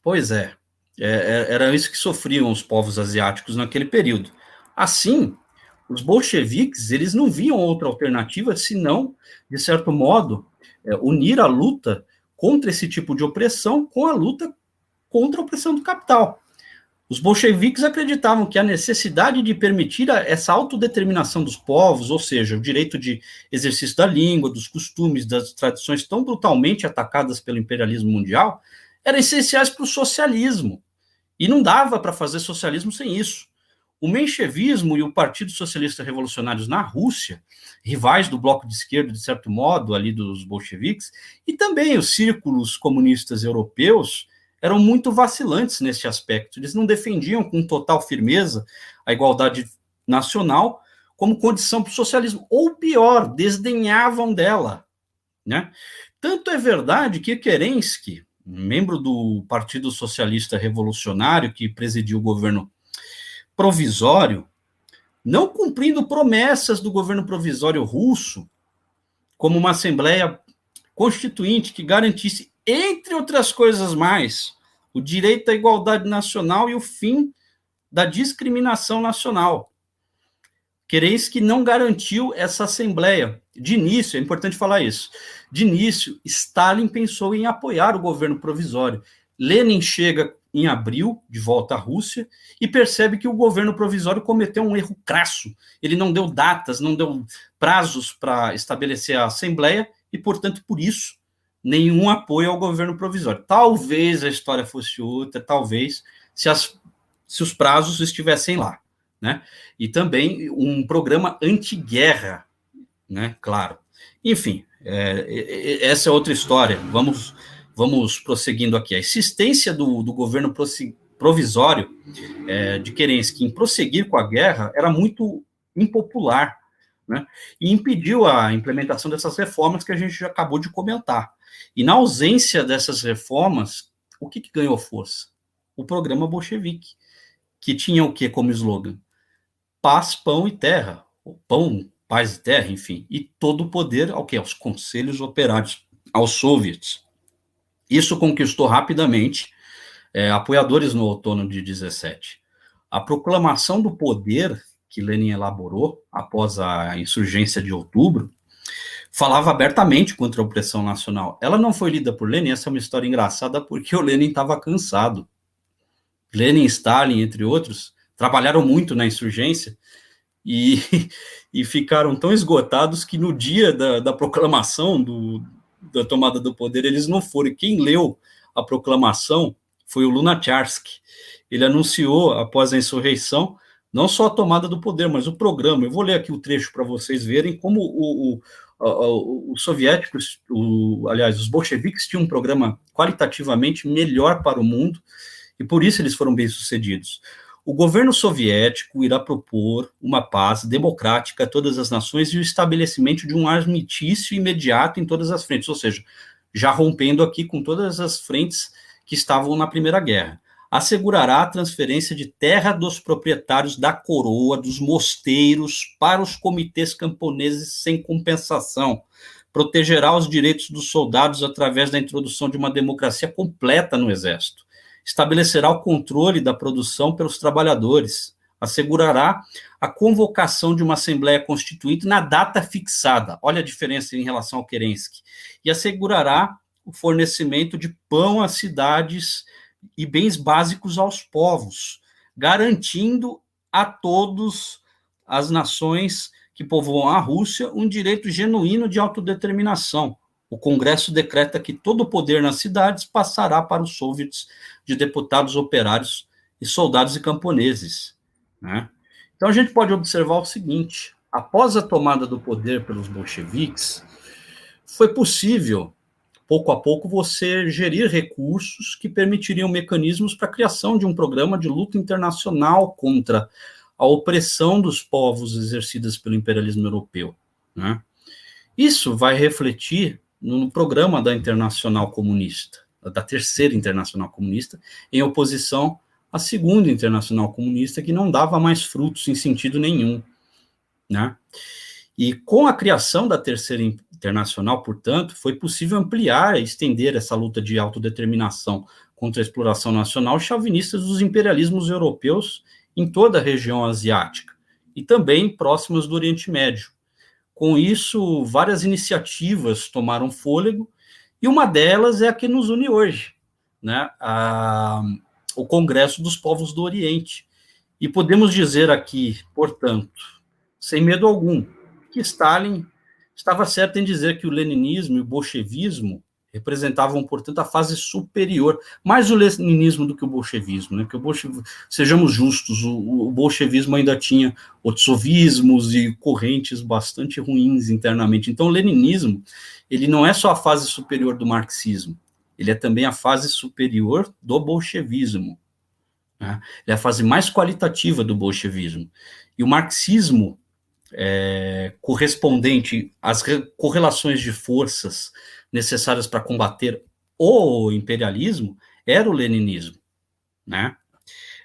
Pois é, é, é, era isso que sofriam os povos asiáticos naquele período. Assim, os bolcheviques eles não viam outra alternativa senão, de certo modo, é, unir a luta contra esse tipo de opressão com a luta contra a opressão do capital. Os bolcheviques acreditavam que a necessidade de permitir essa autodeterminação dos povos, ou seja, o direito de exercício da língua, dos costumes, das tradições tão brutalmente atacadas pelo imperialismo mundial, eram essenciais para o socialismo. E não dava para fazer socialismo sem isso. O menchevismo e o Partido Socialista Revolucionários na Rússia, rivais do bloco de esquerda, de certo modo, ali dos bolcheviques, e também os círculos comunistas europeus, eram muito vacilantes nesse aspecto. Eles não defendiam com total firmeza a igualdade nacional como condição para o socialismo, ou pior, desdenhavam dela. Né? Tanto é verdade que Kerensky, membro do Partido Socialista Revolucionário, que presidiu o governo provisório, não cumprindo promessas do governo provisório russo, como uma Assembleia Constituinte que garantisse, entre outras coisas mais, o direito à igualdade nacional e o fim da discriminação nacional. Kerensky não garantiu essa Assembleia. De início, é importante falar isso. De início, Stalin pensou em apoiar o governo provisório. Lenin chega em abril, de volta à Rússia, e percebe que o governo provisório cometeu um erro crasso. Ele não deu datas, não deu prazos para estabelecer a Assembleia, e, portanto, por isso, nenhum apoio ao governo provisório. Talvez a história fosse outra, talvez, se, as, se os prazos estivessem lá. Né? E também um programa anti-guerra, né? claro. Enfim, é, essa é outra história. Vamos vamos prosseguindo aqui. A existência do, do governo provisório é, de Kerensky em prosseguir com a guerra era muito impopular, né? E impediu a implementação dessas reformas que a gente já acabou de comentar. E na ausência dessas reformas, o que, que ganhou força? O programa bolchevique, que tinha o que como slogan? Paz, pão e terra. Pão, paz e terra, enfim. E todo o poder ao que? Aos conselhos operários, aos soviets. Isso conquistou rapidamente é, apoiadores no outono de 17. A proclamação do poder que Lenin elaborou após a insurgência de outubro falava abertamente contra a opressão nacional. Ela não foi lida por Lenin, essa é uma história engraçada porque o Lenin estava cansado. Lenin Stalin, entre outros, trabalharam muito na insurgência e, [LAUGHS] e ficaram tão esgotados que no dia da, da proclamação do, da tomada do poder, eles não foram. Quem leu a proclamação foi o Lunacharsky. Ele anunciou, após a insurreição, não só a tomada do poder, mas o programa. Eu vou ler aqui o trecho para vocês verem como o, o, os soviéticos, o, aliás, os bolcheviques tinham um programa qualitativamente melhor para o mundo e por isso eles foram bem-sucedidos. O governo soviético irá propor uma paz democrática a todas as nações e o estabelecimento de um armistício imediato em todas as frentes, ou seja, já rompendo aqui com todas as frentes que estavam na Primeira Guerra. Assegurará a transferência de terra dos proprietários da coroa, dos mosteiros, para os comitês camponeses sem compensação. Protegerá os direitos dos soldados através da introdução de uma democracia completa no Exército estabelecerá o controle da produção pelos trabalhadores, assegurará a convocação de uma Assembleia Constituinte na data fixada. Olha a diferença em relação ao Kerensky. E assegurará o fornecimento de pão às cidades e bens básicos aos povos, garantindo a todos as nações que povoam a Rússia um direito genuíno de autodeterminação, o Congresso decreta que todo o poder nas cidades passará para os soviets de deputados operários e soldados e camponeses. Né? Então a gente pode observar o seguinte: após a tomada do poder pelos bolcheviques, foi possível, pouco a pouco, você gerir recursos que permitiriam mecanismos para a criação de um programa de luta internacional contra a opressão dos povos exercidas pelo imperialismo europeu. Né? Isso vai refletir no programa da Internacional Comunista, da Terceira Internacional Comunista, em oposição à Segunda Internacional Comunista, que não dava mais frutos em sentido nenhum. Né? E com a criação da Terceira Internacional, portanto, foi possível ampliar e estender essa luta de autodeterminação contra a exploração nacional chauvinista dos imperialismos europeus em toda a região asiática e também próximas do Oriente Médio. Com isso, várias iniciativas tomaram fôlego, e uma delas é a que nos une hoje, né? A, o Congresso dos Povos do Oriente. E podemos dizer aqui, portanto, sem medo algum, que Stalin estava certo em dizer que o leninismo e o bolchevismo representavam, portanto, a fase superior, mais o leninismo do que o bolchevismo, né? Que o bolchevismo, sejamos justos, o, o bolchevismo ainda tinha otsovismos e correntes bastante ruins internamente. Então, o leninismo, ele não é só a fase superior do marxismo, ele é também a fase superior do bolchevismo. Né? Ele é a fase mais qualitativa do bolchevismo. E o marxismo é, correspondente às correlações de forças necessárias para combater o imperialismo era o leninismo, né?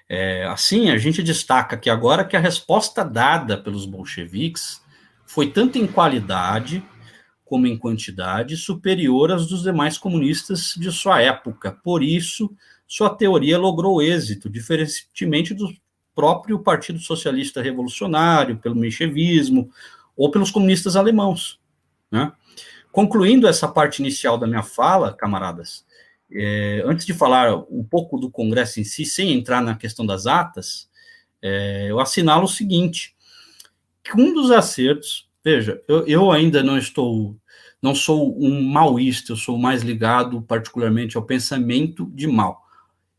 É, assim, a gente destaca que agora que a resposta dada pelos bolcheviques foi tanto em qualidade como em quantidade superior às dos demais comunistas de sua época. Por isso, sua teoria logrou êxito, diferentemente do próprio Partido Socialista Revolucionário, pelo menchevismo ou pelos comunistas alemãos. Né? Concluindo essa parte inicial da minha fala, camaradas, é, antes de falar um pouco do Congresso em si, sem entrar na questão das atas, é, eu assinalo o seguinte: que um dos acertos, veja, eu, eu ainda não estou, não sou um maoísta, eu sou mais ligado particularmente ao pensamento de mal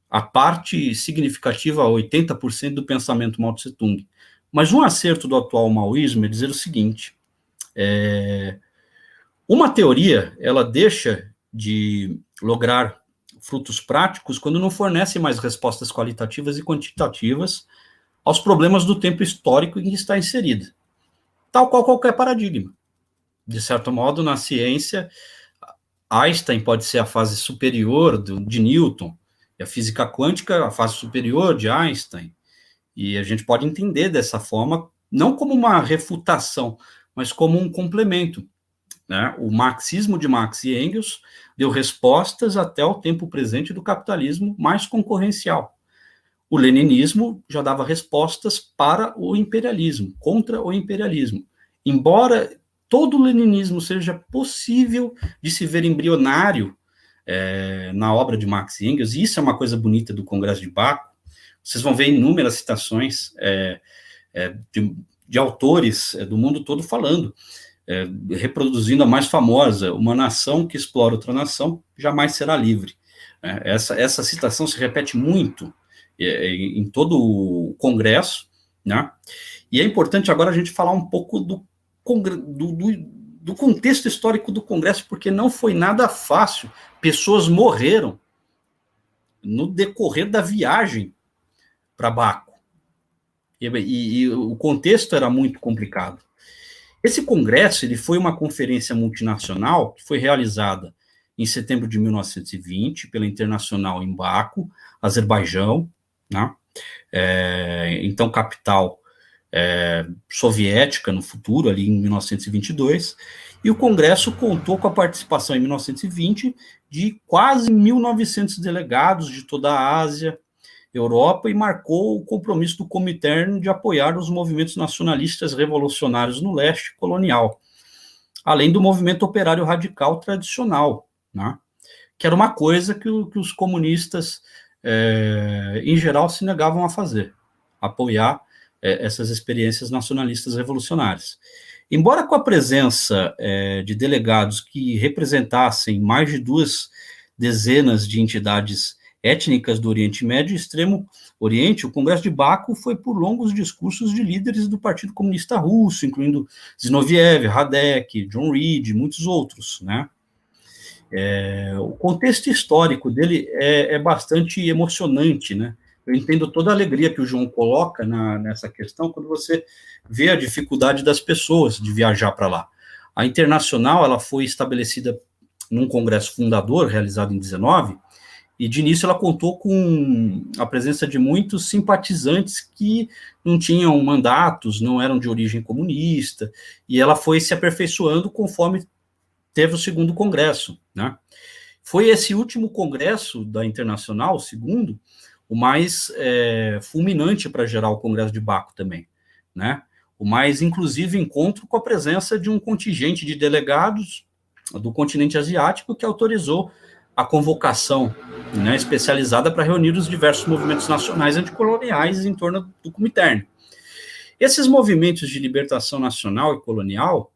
a parte significativa, 80% do pensamento Mao Tse Tung. Mas um acerto do atual maoísmo é dizer o seguinte: é, uma teoria ela deixa de lograr frutos práticos quando não fornece mais respostas qualitativas e quantitativas aos problemas do tempo histórico em que está inserida, tal qual qualquer paradigma. De certo modo, na ciência, Einstein pode ser a fase superior do, de Newton, e a física quântica, a fase superior de Einstein. E a gente pode entender dessa forma, não como uma refutação, mas como um complemento. Né? O marxismo de Marx e Engels deu respostas até o tempo presente do capitalismo mais concorrencial. O leninismo já dava respostas para o imperialismo, contra o imperialismo. Embora todo o leninismo seja possível de se ver embrionário é, na obra de Marx e Engels, e isso é uma coisa bonita do Congresso de Baco, vocês vão ver inúmeras citações é, é, de, de, autores é, do mundo todo falando, é, reproduzindo a mais famosa, uma nação que explora outra nação jamais será livre. É, essa, essa citação se repete muito em todo o Congresso, né? E é importante agora a gente falar um pouco do, do, do, do contexto histórico do Congresso, porque não foi nada fácil pessoas morreram no decorrer da viagem para Baco. E, e, e, o contexto era muito complicado. Esse congresso ele foi uma conferência multinacional que foi realizada em setembro de 1920 pela Internacional em Baco, Azerbaijão, né? é, então capital é, soviética no futuro, ali em 1922, e o Congresso contou com a participação em 1920 de quase 1.900 delegados de toda a Ásia, Europa, e marcou o compromisso do Comintern de apoiar os movimentos nacionalistas revolucionários no leste colonial, além do movimento operário radical tradicional, né? que era uma coisa que, que os comunistas, é, em geral, se negavam a fazer, apoiar é, essas experiências nacionalistas revolucionárias. Embora com a presença é, de delegados que representassem mais de duas dezenas de entidades étnicas do Oriente Médio e Extremo Oriente, o Congresso de Baku foi por longos discursos de líderes do Partido Comunista Russo, incluindo Zinoviev, Radek, John Reed, muitos outros, né? É, o contexto histórico dele é, é bastante emocionante, né? eu entendo toda a alegria que o João coloca na, nessa questão quando você vê a dificuldade das pessoas de viajar para lá. A Internacional ela foi estabelecida num congresso fundador realizado em 19 e de início ela contou com a presença de muitos simpatizantes que não tinham mandatos, não eram de origem comunista, e ela foi se aperfeiçoando conforme teve o segundo congresso, né? Foi esse último congresso da Internacional, o segundo, o mais é, fulminante para gerar o Congresso de Baco também, né? O mais inclusive encontro com a presença de um contingente de delegados do continente asiático que autorizou a convocação né, especializada para reunir os diversos movimentos nacionais anticoloniais em torno do Comintern. Esses movimentos de libertação nacional e colonial,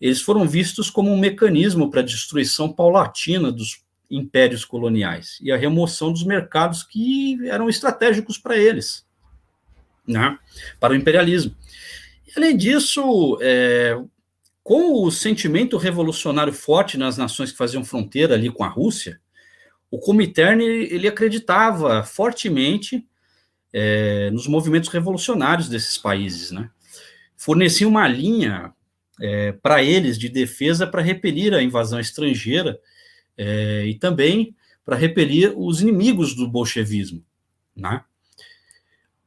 eles foram vistos como um mecanismo para a destruição paulatina dos impérios coloniais e a remoção dos mercados que eram estratégicos para eles, né, para o imperialismo. Além disso, é, com o sentimento revolucionário forte nas nações que faziam fronteira ali com a Rússia, o Comintern ele acreditava fortemente é, nos movimentos revolucionários desses países, né? fornecia uma linha é, para eles de defesa para repelir a invasão estrangeira é, e também para repelir os inimigos do bolchevismo. Né?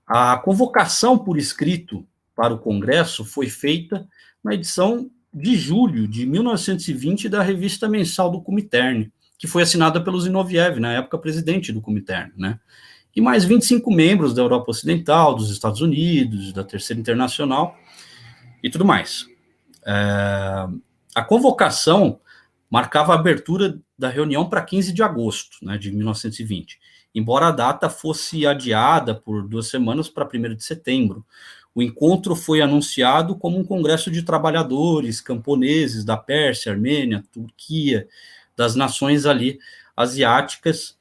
A convocação por escrito para o Congresso foi feita na edição de julho de 1920 da revista mensal do Comintern, que foi assinada pelo Zinoviev, na época presidente do Comintern, né? E mais 25 membros da Europa Ocidental, dos Estados Unidos, da Terceira Internacional e tudo mais. É, a convocação marcava a abertura da reunião para 15 de agosto né, de 1920, embora a data fosse adiada por duas semanas para 1 de setembro. O encontro foi anunciado como um congresso de trabalhadores camponeses da Pérsia, Armênia, Turquia, das nações ali asiáticas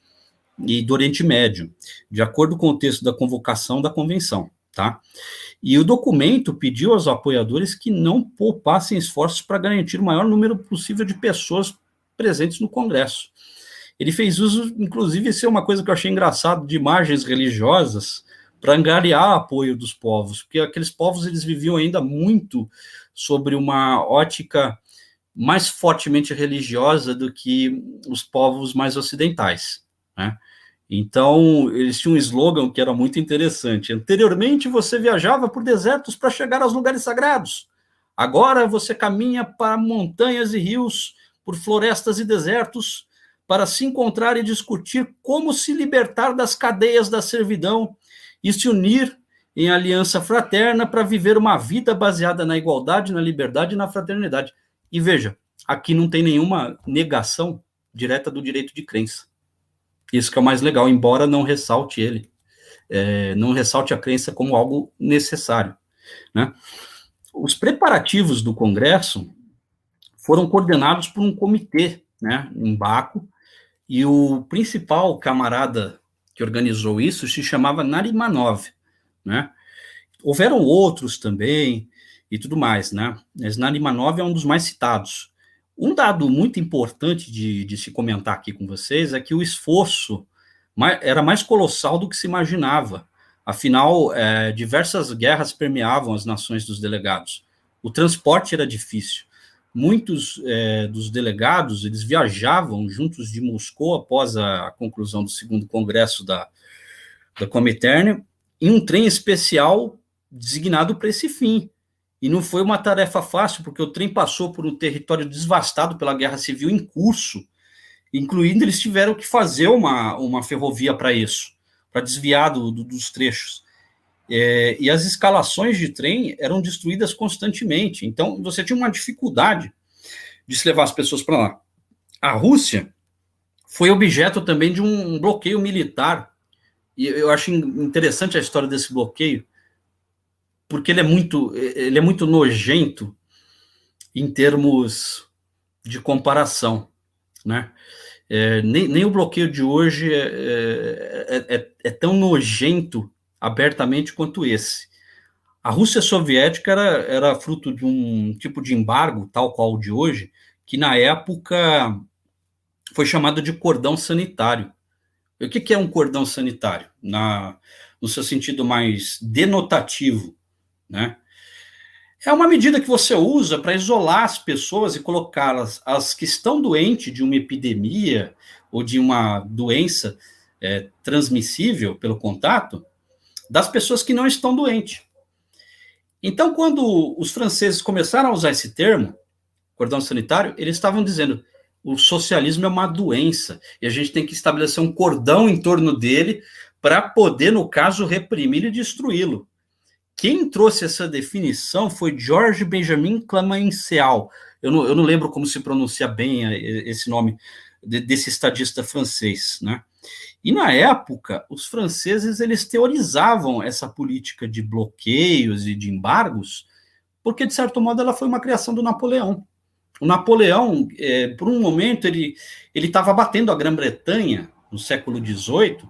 e do Oriente Médio, de acordo com o texto da convocação da convenção, tá? E o documento pediu aos apoiadores que não poupassem esforços para garantir o maior número possível de pessoas presentes no Congresso. Ele fez uso, inclusive, isso é uma coisa que eu achei engraçado, de imagens religiosas para angariar apoio dos povos, porque aqueles povos eles viviam ainda muito sobre uma ótica mais fortemente religiosa do que os povos mais ocidentais, né? Então, eles tinham um slogan que era muito interessante. Anteriormente, você viajava por desertos para chegar aos lugares sagrados. Agora, você caminha para montanhas e rios, por florestas e desertos, para se encontrar e discutir como se libertar das cadeias da servidão e se unir em aliança fraterna para viver uma vida baseada na igualdade, na liberdade e na fraternidade. E veja, aqui não tem nenhuma negação direta do direito de crença. Isso que é o mais legal, embora não ressalte ele, é, não ressalte a crença como algo necessário. Né? Os preparativos do Congresso foram coordenados por um comitê né, em Baco, e o principal camarada que organizou isso se chamava Narimanov. Né? Houveram outros também e tudo mais, né? Mas Narimanov é um dos mais citados. Um dado muito importante de, de se comentar aqui com vocês é que o esforço era mais colossal do que se imaginava. Afinal, é, diversas guerras permeavam as nações dos delegados. O transporte era difícil. Muitos é, dos delegados eles viajavam juntos de Moscou após a conclusão do segundo congresso da, da Comintern em um trem especial designado para esse fim. E não foi uma tarefa fácil, porque o trem passou por um território devastado pela guerra civil em curso, incluindo eles tiveram que fazer uma, uma ferrovia para isso, para desviar do, do, dos trechos. É, e as escalações de trem eram destruídas constantemente, então você tinha uma dificuldade de se levar as pessoas para lá. A Rússia foi objeto também de um bloqueio militar, e eu acho interessante a história desse bloqueio, porque ele é muito, ele é muito nojento em termos de comparação, né? É, nem, nem o bloqueio de hoje é, é, é, é, tão nojento abertamente quanto esse. A Rússia soviética era, era fruto de um tipo de embargo, tal qual o de hoje, que na época foi chamado de cordão sanitário. O que, que é um cordão sanitário? Na, no seu sentido mais denotativo, né? É uma medida que você usa para isolar as pessoas e colocá-las, as que estão doentes de uma epidemia ou de uma doença é, transmissível pelo contato, das pessoas que não estão doentes. Então, quando os franceses começaram a usar esse termo, cordão sanitário, eles estavam dizendo o socialismo é uma doença e a gente tem que estabelecer um cordão em torno dele para poder, no caso, reprimir e destruí-lo. Quem trouxe essa definição foi George Benjamin Clemenceau. Eu não, eu não lembro como se pronuncia bem eh, esse nome desse estadista francês, né? E na época, os franceses eles teorizavam essa política de bloqueios e de embargos, porque de certo modo ela foi uma criação do Napoleão. O Napoleão, é, por um momento, ele estava batendo a Grã-Bretanha no século XVIII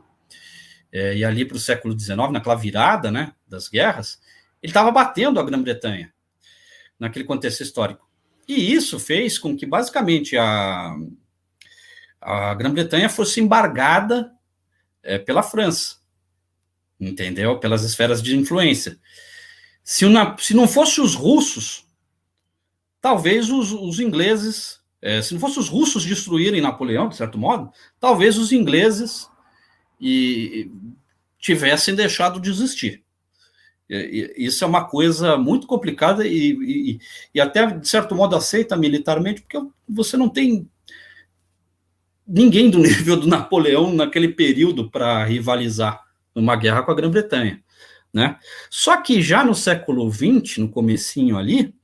é, e ali para o século XIX, naquela virada né, das guerras, ele estava batendo a Grã-Bretanha naquele contexto histórico. E isso fez com que, basicamente, a, a Grã-Bretanha fosse embargada é, pela França, entendeu? Pelas esferas de influência. Se, na, se não fosse os russos, talvez os, os ingleses, é, se não fosse os russos destruírem Napoleão, de certo modo, talvez os ingleses e, tivessem deixado de existir. Isso é uma coisa muito complicada e, e, até, de certo modo, aceita militarmente, porque você não tem ninguém do [LAUGHS] nível do Napoleão naquele período para rivalizar numa guerra com a Grã-Bretanha. Né? Só que já no século XX, no comecinho ali,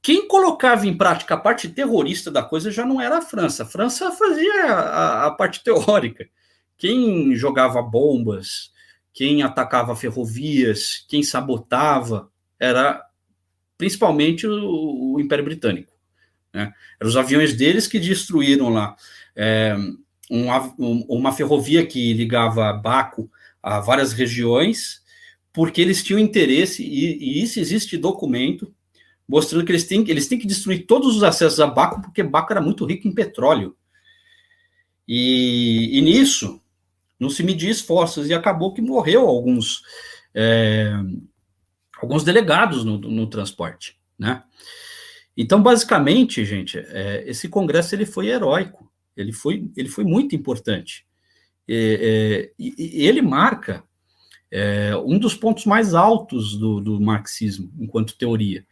quem colocava em prática a parte terrorista da coisa já não era a França. A França fazia a, a parte teórica. Quem jogava bombas, quem atacava ferrovias, quem sabotava, era principalmente o, o Império Britânico. Né? Eram os aviões deles que destruíram lá é, um, um, uma ferrovia que ligava Baco a várias regiões, porque eles tinham interesse, e, e, isso existe documento, mostrando que eles têm, eles têm que destruir todos os acessos a Baco, porque Baco era muito rico em petróleo. E, e nisso, não se media esforços, e acabou que morreu alguns, é, alguns delegados no, no, transporte, né? Então, basicamente, gente, é, esse congresso ele foi heróico, ele foi, ele foi muito importante. É, e ele marca é, um dos pontos mais altos do, do marxismo enquanto teoria.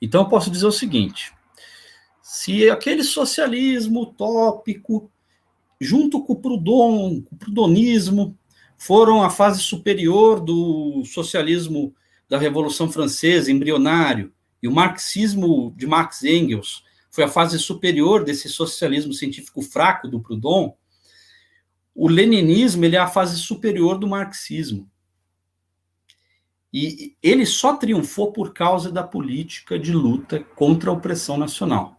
Então, eu posso dizer o seguinte: se aquele socialismo utópico junto com o Proudhon, com o prudonismo, foram a fase superior do socialismo da Revolução Francesa, embrionário, e o marxismo de Marx Engels foi a fase superior desse socialismo científico fraco do Proudhon, o leninismo ele é a fase superior do marxismo. E ele só triunfou por causa da política de luta contra a opressão nacional.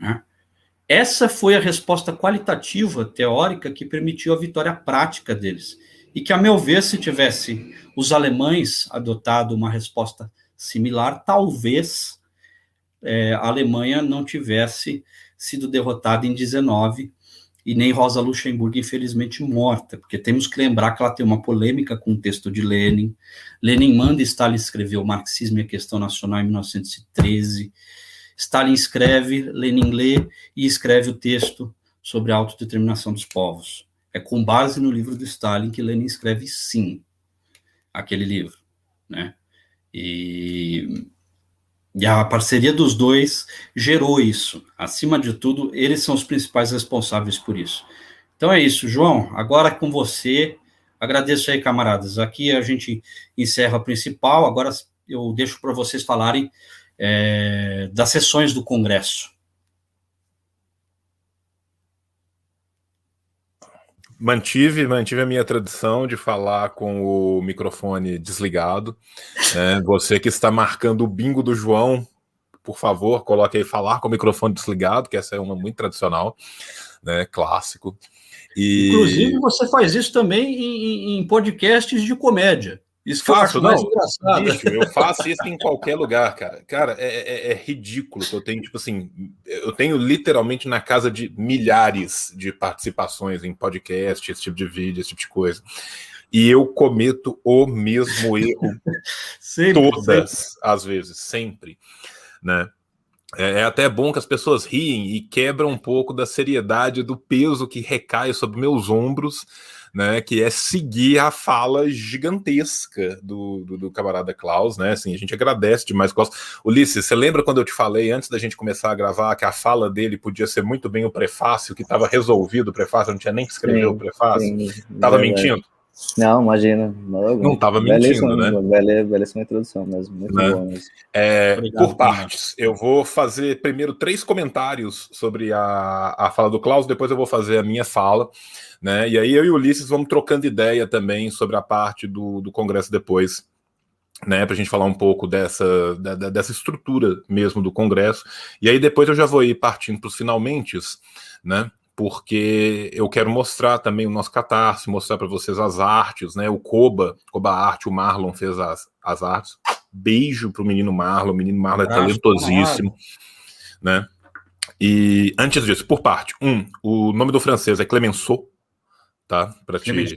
Né? Essa foi a resposta qualitativa, teórica, que permitiu a vitória prática deles. E que, a meu ver, se tivesse os alemães adotado uma resposta similar, talvez é, a Alemanha não tivesse sido derrotada em 19 e nem Rosa Luxemburgo, infelizmente, morta, porque temos que lembrar que ela tem uma polêmica com o texto de Lenin. Lenin manda Stalin escrever o Marxismo e a Questão Nacional em 1913. Stalin escreve, Lenin lê e escreve o texto sobre a autodeterminação dos povos. É com base no livro do Stalin que Lenin escreve sim aquele livro, né? E, e a parceria dos dois gerou isso. Acima de tudo, eles são os principais responsáveis por isso. Então é isso, João. Agora com você. Agradeço aí, camaradas. Aqui a gente encerra o principal. Agora eu deixo para vocês falarem é, das sessões do Congresso. Mantive, mantive a minha tradição de falar com o microfone desligado. É, você que está marcando o bingo do João, por favor, coloque aí falar com o microfone desligado, que essa é uma muito tradicional, né, clássico. E... Inclusive, você faz isso também em, em podcasts de comédia. Isso faço, não. Bicho, eu faço isso em qualquer lugar, cara. Cara, é, é, é, ridículo que eu tenho, tipo assim, eu tenho literalmente na casa de milhares de participações em podcast, esse tipo de vídeo, esse tipo de coisa. E eu cometo o mesmo [LAUGHS] erro sempre, todas sempre. as vezes, sempre, né? É, é até bom que as pessoas riem e quebram um pouco da seriedade do peso que recai sobre meus ombros né, que é seguir a fala gigantesca do, do, do, camarada Klaus, né, assim, a gente agradece demais Klaus. Ulisses, você lembra quando eu te falei, antes da gente começar a gravar, que a fala dele podia ser muito bem o prefácio, que estava resolvido o prefácio, não tinha nem que escrever sim, o prefácio? Sim, tava mentindo? Não, imagina. Não estava mentindo, né? Beleza, belíssima introdução mesmo. Muito né? boa mesmo. É, Obrigado, por partes, eu vou fazer primeiro três comentários sobre a, a fala do Klaus, depois eu vou fazer a minha fala. Né? E aí eu e o Ulisses vamos trocando ideia também sobre a parte do, do Congresso depois, né? Para a gente falar um pouco dessa, da, dessa estrutura mesmo do Congresso. E aí depois eu já vou ir partindo para os finalmente, né? Porque eu quero mostrar também o nosso catarse, mostrar para vocês as artes, né? O Koba, Koba Arte, o Marlon fez as, as artes. Beijo para o menino Marlon, o menino Marlon é talentosíssimo, né? E antes disso, por parte, um, o nome do francês é Clemenceau, tá? Para te, te,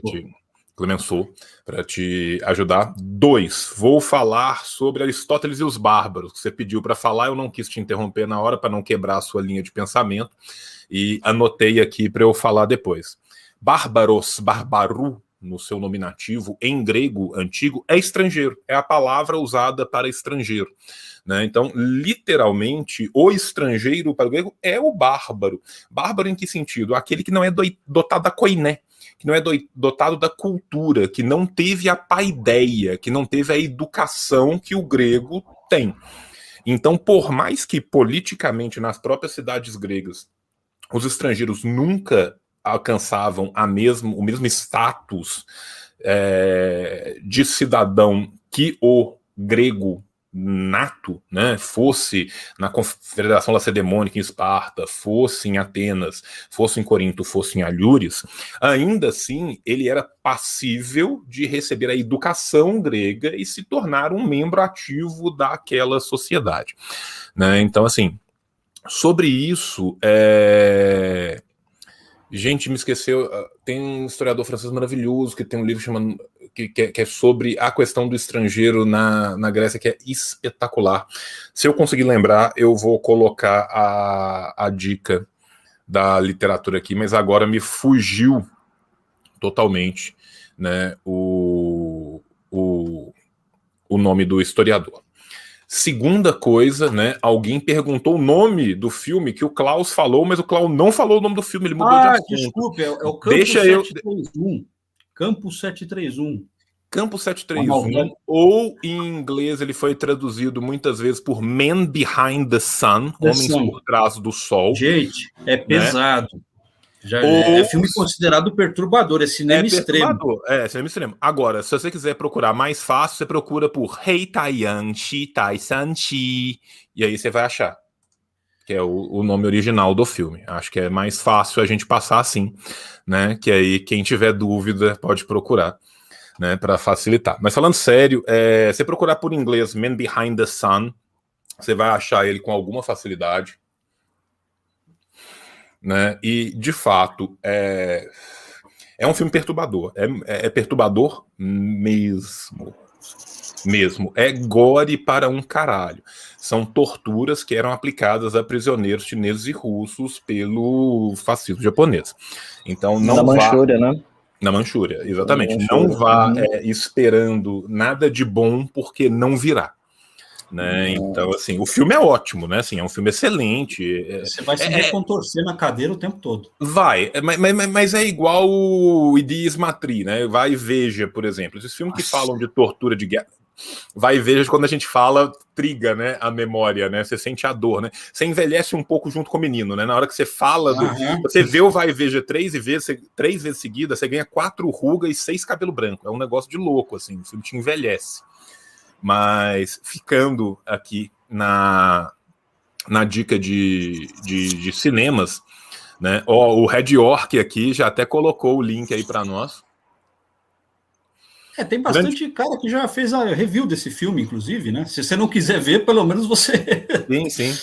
Clemenceau, para te ajudar. Dois, vou falar sobre Aristóteles e os bárbaros. Você pediu para falar, eu não quis te interromper na hora para não quebrar a sua linha de pensamento e anotei aqui para eu falar depois. Bárbaros, barbaru, no seu nominativo, em grego antigo, é estrangeiro, é a palavra usada para estrangeiro. Né? Então, literalmente, o estrangeiro para o grego é o bárbaro. Bárbaro em que sentido? Aquele que não é dotado da coiné, que não é dotado da cultura, que não teve a paideia, que não teve a educação que o grego tem. Então, por mais que politicamente nas próprias cidades gregas os estrangeiros nunca alcançavam a mesmo, o mesmo status é, de cidadão que o grego nato, né, fosse na Confederação Lacedemônica em Esparta, fosse em Atenas, fosse em Corinto, fosse em Alhures, ainda assim ele era passível de receber a educação grega e se tornar um membro ativo daquela sociedade. Né? Então, assim, sobre isso, é... gente, me esqueceu, ah, tem um historiador francês maravilhoso que tem um livro chamado que, que, é sobre a questão do estrangeiro na, na Grécia, que é espetacular. Se eu conseguir lembrar, eu vou colocar a, a dica da literatura aqui, mas agora me fugiu totalmente né, o, o, o nome do historiador. Segunda coisa, né? Alguém perguntou o nome do filme que o Klaus falou, mas o Klaus não falou o nome do filme, ele mudou ah, de assunto. Desculpe, é, é o Campo Deixa 731. Campo 731. Campo 731, ou em inglês ele foi traduzido muitas vezes por Men Behind the Sun, the Homens sun. por trás do Sol. Gente, é né? pesado. Né? Já é ou... é filme considerado perturbador, é cinema é extremo. É, cinema extremo. Agora, se você quiser procurar mais fácil, você procura por Hei Taiyan Shi Tai San Chi, e aí você vai achar. Que é o, o nome original do filme. Acho que é mais fácil a gente passar assim, né? Que aí quem tiver dúvida pode procurar né, para facilitar. Mas falando sério, é, você procurar por inglês Man Behind the Sun, você vai achar ele com alguma facilidade. Né? E, de fato, é, é um filme perturbador. É, é, é perturbador mesmo. Mesmo. É gore para um caralho. São torturas que eram aplicadas a prisioneiros chineses e russos pelo fascismo japonês. Então, não. Manchúria, vá... né? Na Manchúria, exatamente. Na Manchúria. Não vá uhum. é, esperando nada de bom, porque não virá. Né? Então, assim, o filme é ótimo, né? Assim, é um filme excelente. É, Você vai se é, contorcer na cadeira o tempo todo. Vai, é, mas, mas, mas é igual o Idias Matri, né? Vai e veja, por exemplo. Esses filmes Nossa. que falam de tortura de guerra vai ver quando a gente fala, triga, né, a memória, né? Você sente a dor, né? Você envelhece um pouco junto com o menino, né? Na hora que você fala, do, uhum. você vê o vai veja três e vezes, três vezes seguida, você ganha quatro rugas e seis cabelo branco. É um negócio de louco, assim. O filme te envelhece. Mas ficando aqui na, na dica de, de, de cinemas, né? Ó, o Red York aqui já até colocou o link aí para nós. É, tem bastante Grande... cara que já fez a review desse filme, inclusive, né? Se você não quiser ver, pelo menos você. [LAUGHS] Sim, sim.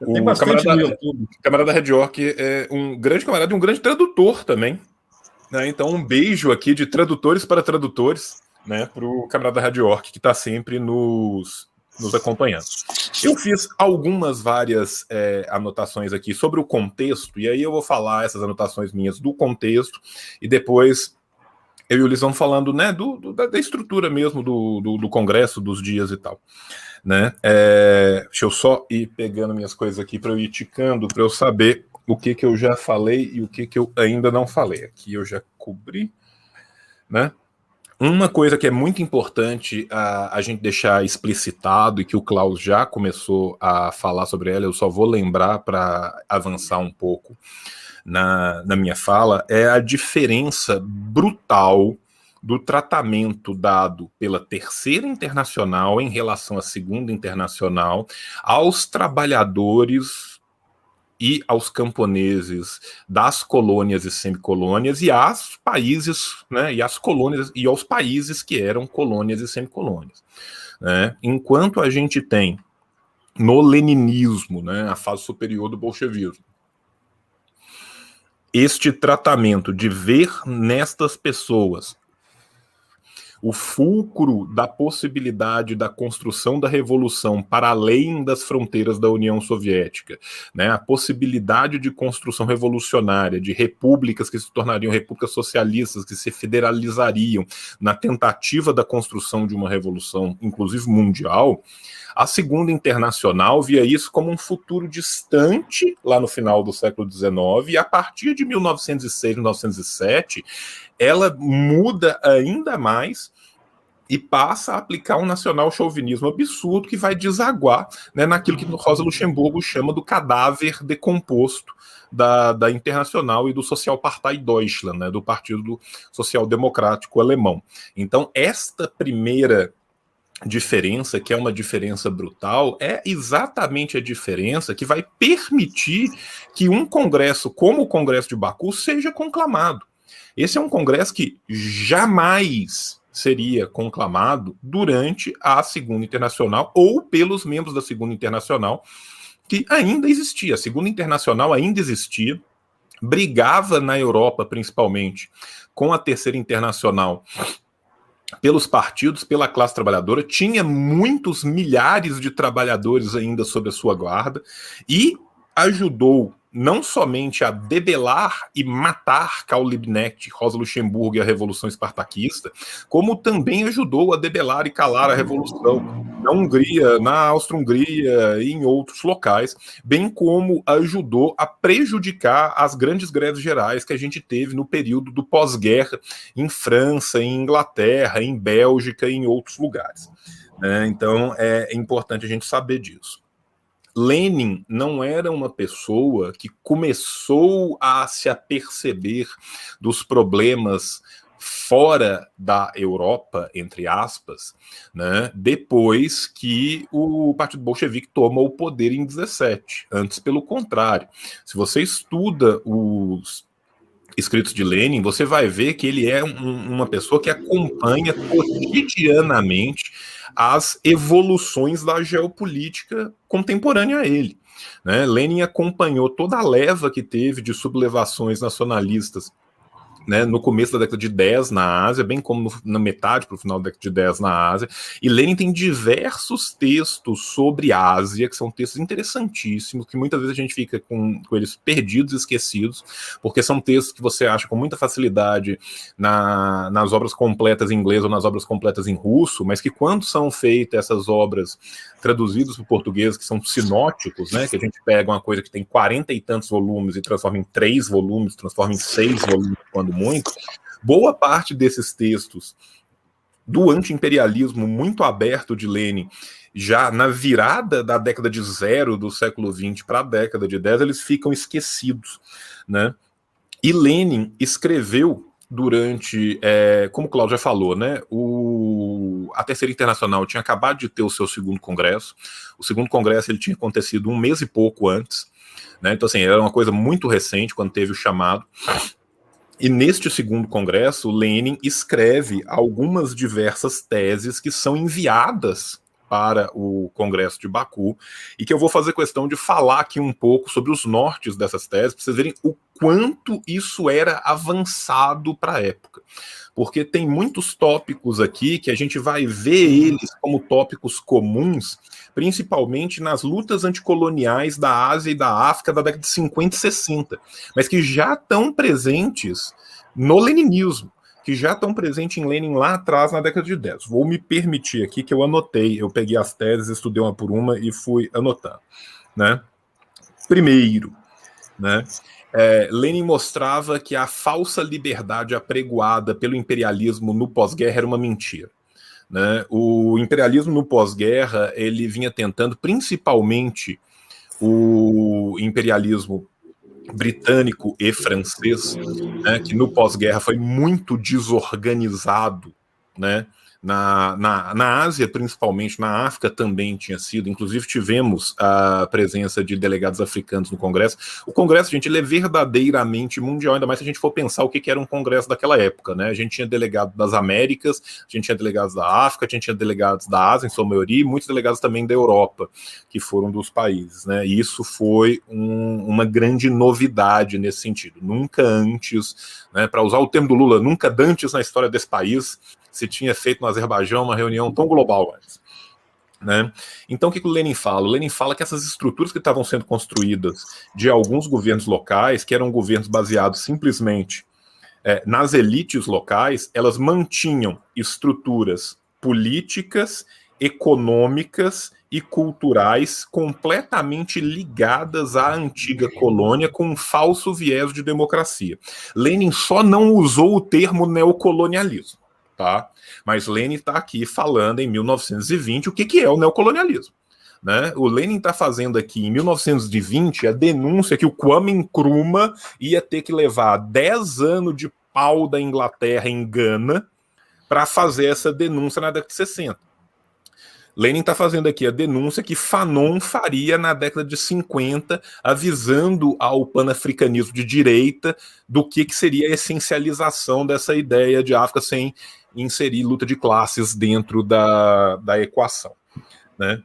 [LAUGHS] tem bastante camarada, no YouTube. camarada Red York é um grande camarada e um grande tradutor também. Né? Então, um beijo aqui de tradutores para tradutores, né? Para o camarada Red York, que está sempre nos, nos acompanhando. Eu fiz algumas várias é, anotações aqui sobre o contexto, e aí eu vou falar essas anotações minhas do contexto, e depois eu e o Lisão falando né, do, do da, da, estrutura mesmo do, do, do, Congresso, dos dias e tal. Né? É, deixa eu só ir pegando minhas coisas aqui para eu ir ticando, para eu saber o que, que eu já falei e o que, que eu ainda não falei. Aqui eu já cobri. Né? Uma coisa que é muito importante a, a gente deixar explicitado e que o Klaus já começou a falar sobre ela, eu só vou lembrar para avançar um pouco na, na minha fala é a diferença brutal do tratamento dado pela terceira internacional em relação à segunda internacional aos trabalhadores e aos camponeses das colônias e semicolônias e aos países, né, e às colônias e aos países que eram colônias e semicolônias. Né? Enquanto a gente tem no leninismo, né, a fase superior do bolchevismo, este tratamento de ver nestas pessoas o fulcro da possibilidade da construção da revolução para além das fronteiras da União Soviética, né, a possibilidade de construção revolucionária, de repúblicas que se tornariam repúblicas socialistas, que se federalizariam na tentativa da construção de uma revolução, inclusive mundial, a Segunda Internacional via isso como um futuro distante, lá no final do século XIX, e a partir de 1906, 1907, ela muda ainda mais e passa a aplicar um nacional chauvinismo absurdo que vai desaguar né, naquilo que Rosa Luxemburgo chama do cadáver decomposto da, da Internacional e do Sozialpartei Deutschland, né, do Partido Social Democrático Alemão. Então, esta primeira diferença, que é uma diferença brutal, é exatamente a diferença que vai permitir que um congresso como o Congresso de Baku seja conclamado. Esse é um congresso que jamais seria conclamado durante a Segunda Internacional ou pelos membros da Segunda Internacional, que ainda existia. A Segunda Internacional ainda existia, brigava na Europa, principalmente, com a Terceira Internacional pelos partidos, pela classe trabalhadora, tinha muitos milhares de trabalhadores ainda sob a sua guarda e ajudou não somente a debelar e matar Karl Liebknecht, Rosa Luxemburgo e a Revolução Espartaquista, como também ajudou a debelar e calar a Revolução na Hungria, na Áustria-Hungria e em outros locais, bem como ajudou a prejudicar as grandes greves gerais que a gente teve no período do pós-guerra em França, em Inglaterra, em Bélgica e em outros lugares. É, então é importante a gente saber disso. Lenin não era uma pessoa que começou a se aperceber dos problemas fora da Europa, entre aspas, né, depois que o Partido Bolchevique toma o poder em 17. Antes, pelo contrário. Se você estuda os escritos de Lenin, você vai ver que ele é um, uma pessoa que acompanha cotidianamente as evoluções da geopolítica contemporânea a ele. Né? Lenin acompanhou toda a leva que teve de sublevações nacionalistas né, no começo da década de 10 na Ásia, bem como no, na metade para o final da década de 10 na Ásia. E Lenin tem diversos textos sobre Ásia, que são textos interessantíssimos, que muitas vezes a gente fica com, com eles perdidos, esquecidos, porque são textos que você acha com muita facilidade na, nas obras completas em inglês ou nas obras completas em russo, mas que quando são feitas essas obras traduzidas para o português, que são sinóticos, né, que a gente pega uma coisa que tem quarenta e tantos volumes e transforma em três volumes, transforma em seis volumes, quando muito, boa parte desses textos do anti-imperialismo muito aberto de Lenin, já na virada da década de zero do século XX para a década de 10, eles ficam esquecidos. Né? E Lenin escreveu durante, é, como o Cláudio já falou, né, o, a Terceira Internacional tinha acabado de ter o seu segundo congresso. O segundo congresso ele tinha acontecido um mês e pouco antes. Né, então, assim, era uma coisa muito recente quando teve o chamado. E neste segundo congresso, Lenin escreve algumas diversas teses que são enviadas para o Congresso de Baku e que eu vou fazer questão de falar aqui um pouco sobre os nortes dessas teses, para vocês verem o quanto isso era avançado para a época. Porque tem muitos tópicos aqui que a gente vai ver eles como tópicos comuns, principalmente nas lutas anticoloniais da Ásia e da África da década de 50 e 60, mas que já estão presentes no leninismo, que já estão presentes em Lenin lá atrás na década de 10. Vou me permitir aqui que eu anotei, eu peguei as teses, estudei uma por uma e fui anotando, né? Primeiro, né? É, Lenin mostrava que a falsa liberdade apregoada pelo imperialismo no pós-guerra era uma mentira. Né? O imperialismo no pós-guerra ele vinha tentando, principalmente o imperialismo britânico e francês, né, que no pós-guerra foi muito desorganizado, né, na, na, na Ásia, principalmente, na África também tinha sido. Inclusive, tivemos a presença de delegados africanos no Congresso. O Congresso, gente, ele é verdadeiramente mundial, ainda mais se a gente for pensar o que, que era um Congresso daquela época. Né? A gente tinha delegados das Américas, a gente tinha delegados da África, a gente tinha delegados da Ásia, em sua maioria, e muitos delegados também da Europa, que foram dos países. Né? E isso foi um, uma grande novidade nesse sentido. Nunca antes, né, para usar o termo do Lula, nunca antes na história desse país se tinha feito no Azerbaijão uma reunião tão global antes. Né? Então, o que, que o Lenin fala? O Lenin fala que essas estruturas que estavam sendo construídas de alguns governos locais, que eram governos baseados simplesmente é, nas elites locais, elas mantinham estruturas políticas, econômicas e culturais completamente ligadas à antiga colônia com um falso viés de democracia. Lenin só não usou o termo neocolonialismo, tá? Mas Lenin está aqui falando em 1920 o que, que é o neocolonialismo. Né? O Lenin está fazendo aqui em 1920 a denúncia que o Kwame Nkrumah ia ter que levar 10 anos de pau da Inglaterra em Gana para fazer essa denúncia na década de 60. Lenin está fazendo aqui a denúncia que Fanon faria na década de 50, avisando ao panafricanismo de direita do que, que seria a essencialização dessa ideia de África sem inserir luta de classes dentro da, da equação. Né?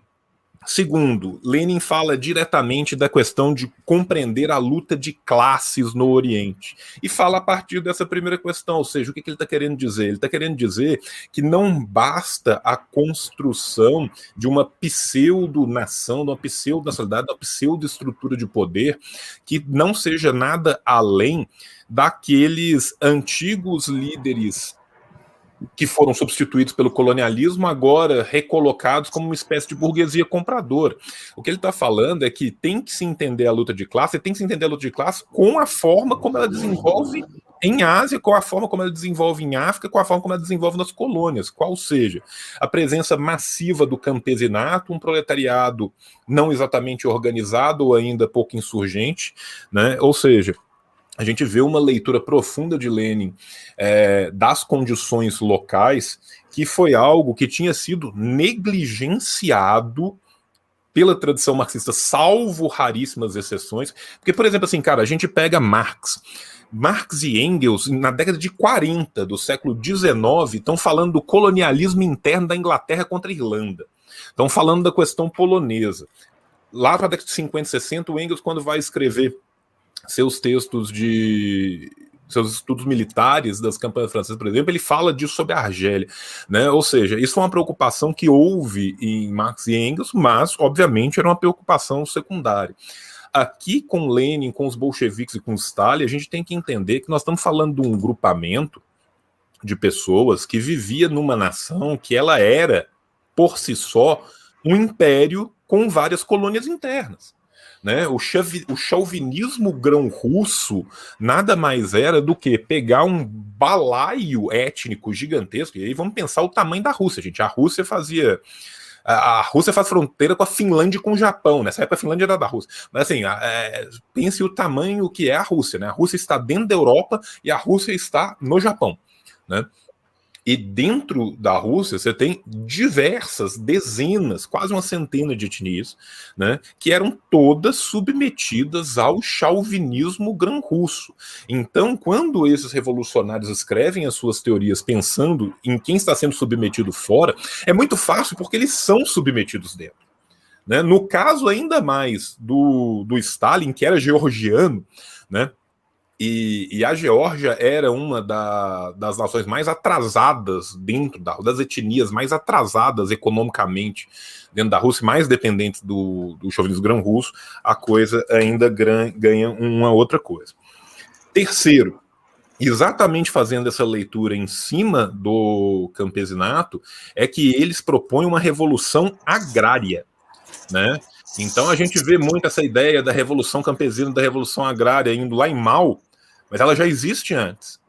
Segundo, Lenin fala diretamente da questão de compreender a luta de classes no Oriente. E fala a partir dessa primeira questão, ou seja, o que, que ele está querendo dizer? Ele está querendo dizer que não basta a construção de uma pseudo-nação, de uma pseudo-nacionalidade, de uma pseudo-estrutura de poder que não seja nada além daqueles antigos líderes que foram substituídos pelo colonialismo, agora recolocados como uma espécie de burguesia compradora. O que ele está falando é que tem que se entender a luta de classe, tem que se entender a luta de classe com a forma como ela desenvolve em Ásia, com a forma como ela desenvolve em África, com a forma como ela desenvolve nas colônias, qual seja a presença massiva do campesinato, um proletariado não exatamente organizado ou ainda pouco insurgente, né? ou seja, a gente vê uma leitura profunda de Lenin é, das condições locais, que foi algo que tinha sido negligenciado pela tradição marxista, salvo raríssimas exceções. Porque, por exemplo, assim, cara, a gente pega Marx. Marx e Engels, na década de 40 do século XIX, estão falando do colonialismo interno da Inglaterra contra a Irlanda. Estão falando da questão polonesa. Lá para a década de 50 e 60, o Engels, quando vai escrever seus textos de seus estudos militares das campanhas francesas, por exemplo, ele fala disso sobre a Argélia, né? Ou seja, isso foi uma preocupação que houve em Marx e Engels, mas obviamente era uma preocupação secundária. Aqui com Lenin, com os bolcheviques e com Stalin, a gente tem que entender que nós estamos falando de um grupamento de pessoas que vivia numa nação que ela era por si só um império com várias colônias internas. Né? O, o chauvinismo grão-russo nada mais era do que pegar um balaio étnico gigantesco. E aí vamos pensar o tamanho da Rússia, gente. A Rússia fazia. A Rússia faz fronteira com a Finlândia e com o Japão. Nessa época a Finlândia era da Rússia. Mas assim, é, pense o tamanho que é a Rússia. Né? A Rússia está dentro da Europa e a Rússia está no Japão. Né? E dentro da Rússia você tem diversas, dezenas, quase uma centena de etnias, né, que eram todas submetidas ao chauvinismo grã-russo. Então, quando esses revolucionários escrevem as suas teorias pensando em quem está sendo submetido fora, é muito fácil porque eles são submetidos dentro. Né? No caso, ainda mais do, do Stalin, que era georgiano, né? E, e, a Geórgia era uma da, das nações mais atrasadas dentro da, das etnias mais atrasadas economicamente dentro da Rússia, mais dependentes do, do chauvinismo grão-russo, a coisa ainda ganha uma outra coisa. Terceiro, exatamente fazendo essa leitura em cima do campesinato, é que eles propõem uma revolução agrária, né? Então a gente vê muito essa ideia da revolução campesina, da revolução agrária indo lá em Mal, mas ela já existe antes.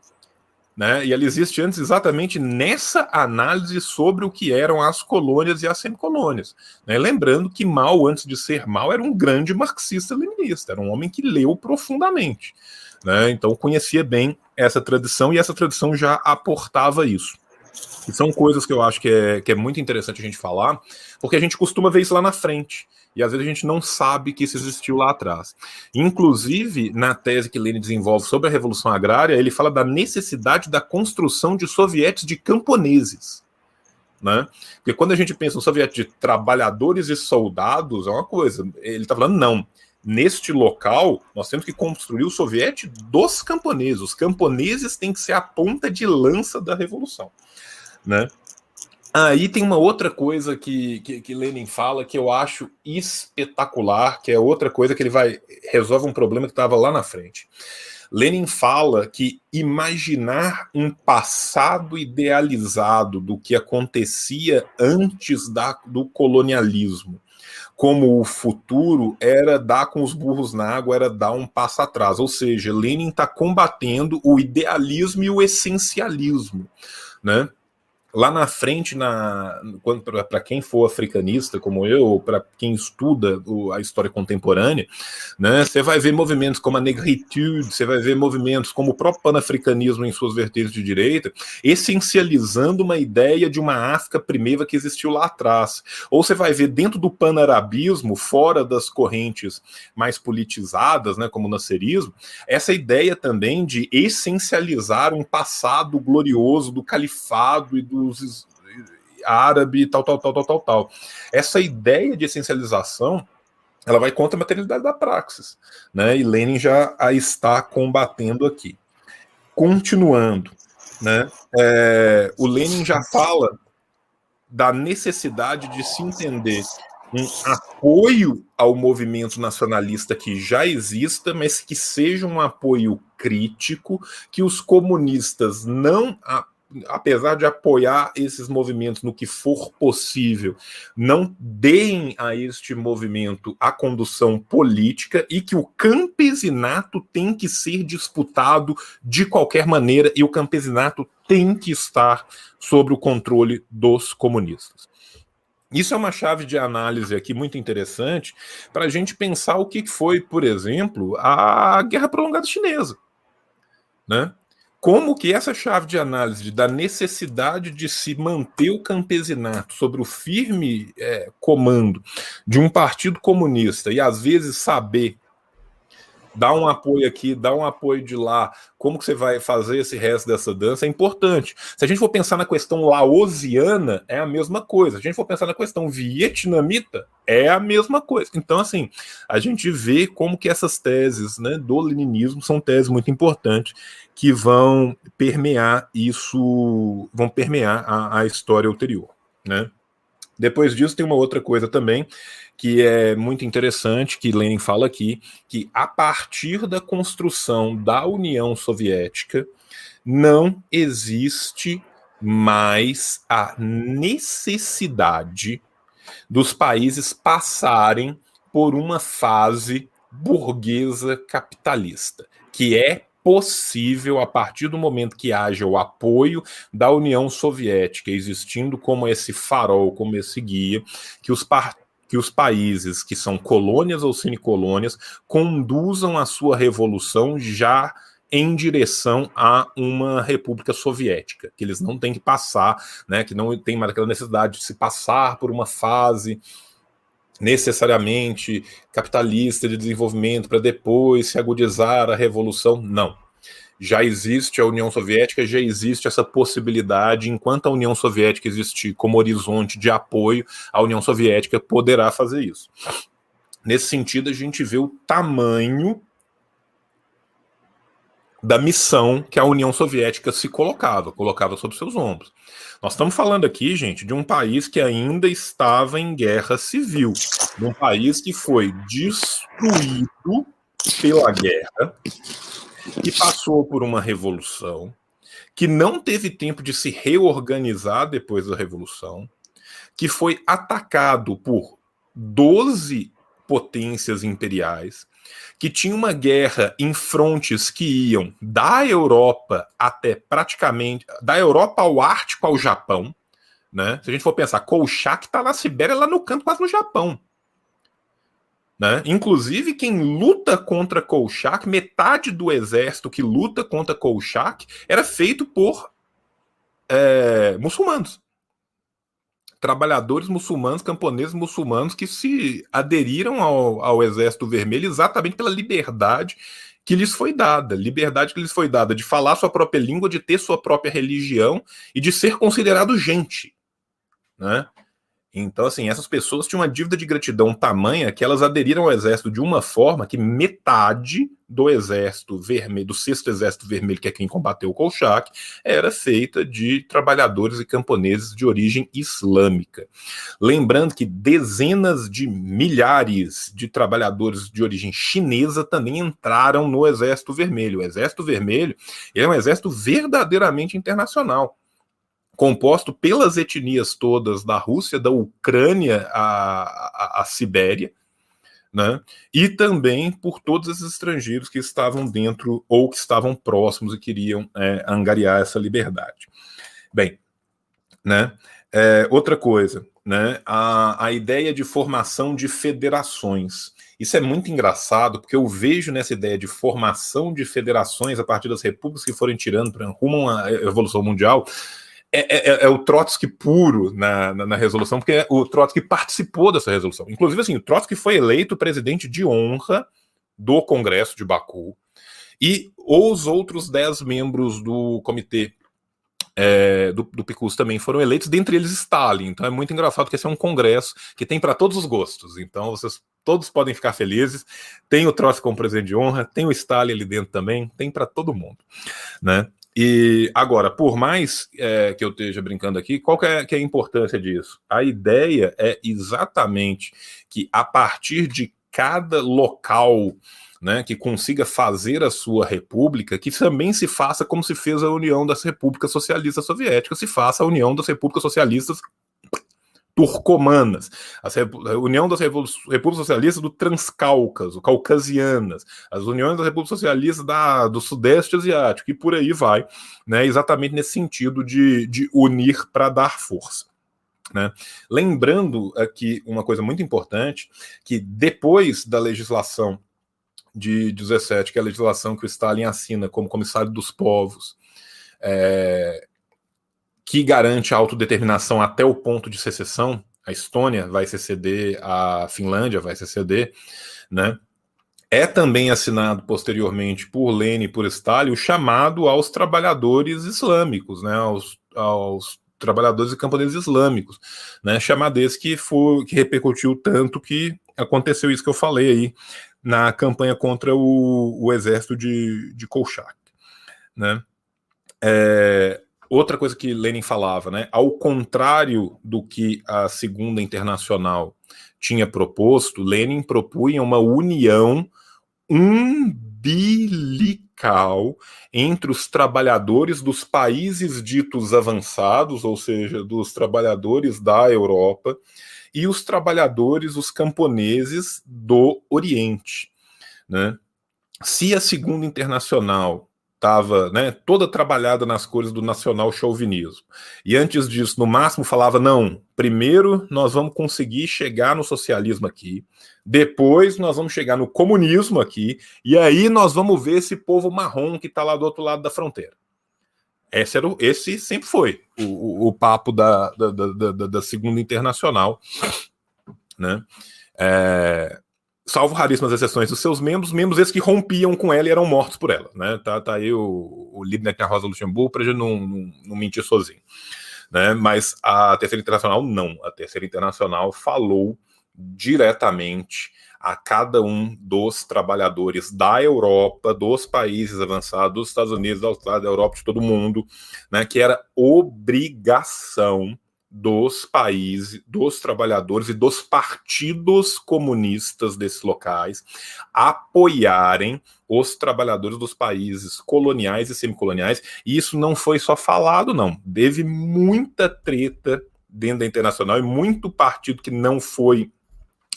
Né? E ela existe antes exatamente nessa análise sobre o que eram as colônias e as semicolônias. Né? Lembrando que Mao, antes de ser Mao, era um grande marxista-leninista, era um homem que leu profundamente. Né? Então conhecia bem essa tradição e essa tradição já aportava isso. E são coisas que eu acho que é, que é muito interessante a gente falar, porque a gente costuma ver isso lá na frente e às vezes a gente não sabe que isso existiu lá atrás. Inclusive, na tese que Lenin desenvolve sobre a Revolução Agrária, ele fala da necessidade da construção de sovietes de camponeses. Né? Porque quando a gente pensa no soviete de trabalhadores e soldados, é uma coisa. Ele está falando, não. Neste local, nós temos que construir o soviete dos camponeses. Os camponeses têm que ser a ponta de lança da revolução. né? Aí tem uma outra coisa que, que, que, Lenin fala que eu acho espetacular, que é outra coisa que ele vai resolve um problema que estava lá na frente. Lenin fala que imaginar um passado idealizado do que acontecia antes da, do colonialismo como o futuro era dar com os burros na água, era dar um passo atrás. Ou seja, Lenin está combatendo o idealismo e o essencialismo. Né? Lá na frente, na, para quem for africanista como eu, para quem estuda o, a história contemporânea, né, você vai ver movimentos como a negritude, você vai ver movimentos como o próprio panafricanismo em suas vertentes de direita, essencializando uma ideia de uma África primeira que existiu lá atrás. Ou você vai ver dentro do panarabismo, fora das correntes mais politizadas, né, como o nascerismo, essa ideia também de essencializar um passado glorioso do califado e do os árabe, tal, tal, tal, tal, tal, tal. Essa ideia de essencialização ela vai contra a materialidade da praxis, né? E Lenin já a está combatendo aqui. Continuando, né? É, o Lenin já fala da necessidade de se entender um apoio ao movimento nacionalista que já exista, mas que seja um apoio crítico, que os comunistas não apesar de apoiar esses movimentos no que for possível, não deem a este movimento a condução política e que o campesinato tem que ser disputado de qualquer maneira e o campesinato tem que estar sob o controle dos comunistas. Isso é uma chave de análise aqui muito interessante para a gente pensar o que foi, por exemplo, a Guerra Prolongada Chinesa. Né? Como que essa chave de análise da necessidade de se manter o campesinato sobre o firme é, comando de um partido comunista e às vezes saber dá um apoio aqui, dá um apoio de lá, como que você vai fazer esse resto dessa dança é importante. Se a gente for pensar na questão laosiana, é a mesma coisa. Se a gente for pensar na questão vietnamita, é a mesma coisa. Então, assim, a gente vê como que essas teses né, do leninismo são teses muito importantes que vão permear isso, vão permear a, a história ulterior, né? Depois disso, tem uma outra coisa também, que é muito interessante, que Lenin fala aqui, que a partir da construção da União Soviética, não existe mais a necessidade dos países passarem por uma fase burguesa capitalista, que é possível a partir do momento que haja o apoio da União Soviética, existindo como esse farol, como esse guia, que os partidos que os países que são colônias ou semicolônias conduzam a sua revolução já em direção a uma república soviética, que eles não têm que passar, né, que não tem mais aquela necessidade de se passar por uma fase necessariamente capitalista de desenvolvimento para depois se agudizar a revolução, não já existe a União Soviética, já existe essa possibilidade, enquanto a União Soviética existir como horizonte de apoio, a União Soviética poderá fazer isso. Nesse sentido, a gente vê o tamanho da missão que a União Soviética se colocava, colocava sobre seus ombros. Nós estamos falando aqui, gente, de um país que ainda estava em guerra civil, de um país que foi destruído pela guerra, que passou por uma revolução, que não teve tempo de se reorganizar depois da revolução, que foi atacado por 12 potências imperiais, que tinha uma guerra em frontes que iam da Europa até praticamente da Europa ao Ártico ao Japão, né? Se a gente for pensar, Kolchak está na Sibéria, lá no canto, quase no Japão. Né? Inclusive, quem luta contra Kolchak, metade do exército que luta contra Kolchak era feito por é, muçulmanos. Trabalhadores muçulmanos, camponeses muçulmanos que se aderiram ao, ao Exército Vermelho exatamente pela liberdade que lhes foi dada, liberdade que lhes foi dada de falar sua própria língua, de ter sua própria religião e de ser considerado gente. Né? Então, assim, essas pessoas tinham uma dívida de gratidão tamanha que elas aderiram ao exército de uma forma que metade do exército vermelho, do sexto exército vermelho, que é quem combateu o Kolchak, era feita de trabalhadores e camponeses de origem islâmica. Lembrando que dezenas de milhares de trabalhadores de origem chinesa também entraram no exército vermelho. O exército vermelho é um exército verdadeiramente internacional composto pelas etnias todas da Rússia, da Ucrânia à, à, à Sibéria, né? E também por todos esses estrangeiros que estavam dentro ou que estavam próximos e queriam é, angariar essa liberdade. Bem, né? É, outra coisa, né? A, a ideia de formação de federações. Isso é muito engraçado, porque eu vejo nessa ideia de formação de federações a partir das repúblicas que forem tirando para rumo a uma evolução mundial, é, é, é, é, o Trotsky puro na, na, na, resolução, porque é o Trotsky participou dessa resolução. Inclusive, assim, o Trotsky foi eleito presidente de honra do Congresso de Baku e os outros dez membros do comitê é, do, do PICUS também foram eleitos, dentre eles Stalin. Então é muito engraçado que esse é um congresso que tem para todos os gostos. Então vocês todos podem ficar felizes. Tem o Trotsky como presidente de honra, tem o Stalin ali dentro também, tem para todo mundo, né? E agora, por mais é, que eu esteja brincando aqui, qual que é, que é, a importância disso? A ideia é exatamente que a partir de cada local né, que consiga fazer a sua república, que também se faça como se fez a União das Repúblicas Socialistas Soviéticas, se faça a União das Repúblicas Socialistas turcomanas, a União das Repúblicas Socialistas do Transcáucaso, caucasianas, as uniões das Repúblicas Socialistas da, do Sudeste Asiático, e por aí vai, né, exatamente nesse sentido de, de unir para dar força. Né? Lembrando aqui uma coisa muito importante, que depois da legislação de 17, que é a legislação que o Stalin assina como comissário dos povos, é, que garante a autodeterminação até o ponto de secessão. A Estônia vai seceder, a Finlândia vai seceder, né? É também assinado posteriormente por Lenin e por Stalin o chamado aos trabalhadores islâmicos, né? Aos, aos trabalhadores e camponeses islâmicos, né? Chamado esse que foi que repercutiu tanto que aconteceu isso que eu falei aí na campanha contra o, o exército de, de Kolchak, né? É, outra coisa que Lenin falava, né? Ao contrário do que a Segunda Internacional tinha proposto, Lenin propunha uma união umbilical entre os trabalhadores dos países ditos avançados, ou seja, dos trabalhadores da Europa, e os trabalhadores, os camponeses do Oriente. Né? Se a Segunda Internacional estava né, toda trabalhada nas cores do nacional chauvinismo. E antes disso, no máximo, falava: não, primeiro nós vamos conseguir chegar no socialismo aqui, depois nós vamos chegar no comunismo aqui, e aí nós vamos ver esse povo marrom que está lá do outro lado da fronteira. Esse, era o, esse sempre foi o, o, o papo da, da, da, da, Segunda Internacional. Né? É, salvo raríssimas exceções dos seus membros, membros esses que rompiam com ela e eram mortos por ela. Né? Tá, tá aí o, o Liebknecht a Rosa Luxemburgo para gente não, não, não mentir sozinho. Né? Mas a Terceira Internacional não. A Terceira Internacional falou diretamente a cada um dos trabalhadores da Europa, dos países avançados, dos Estados Unidos, da Austrália, da Europa, de todo mundo, né, que era obrigação dos países, dos trabalhadores e dos partidos comunistas desses locais apoiarem os trabalhadores dos países coloniais e semicoloniais. E isso não foi só falado, não. Teve muita treta dentro da internacional e muito partido que não foi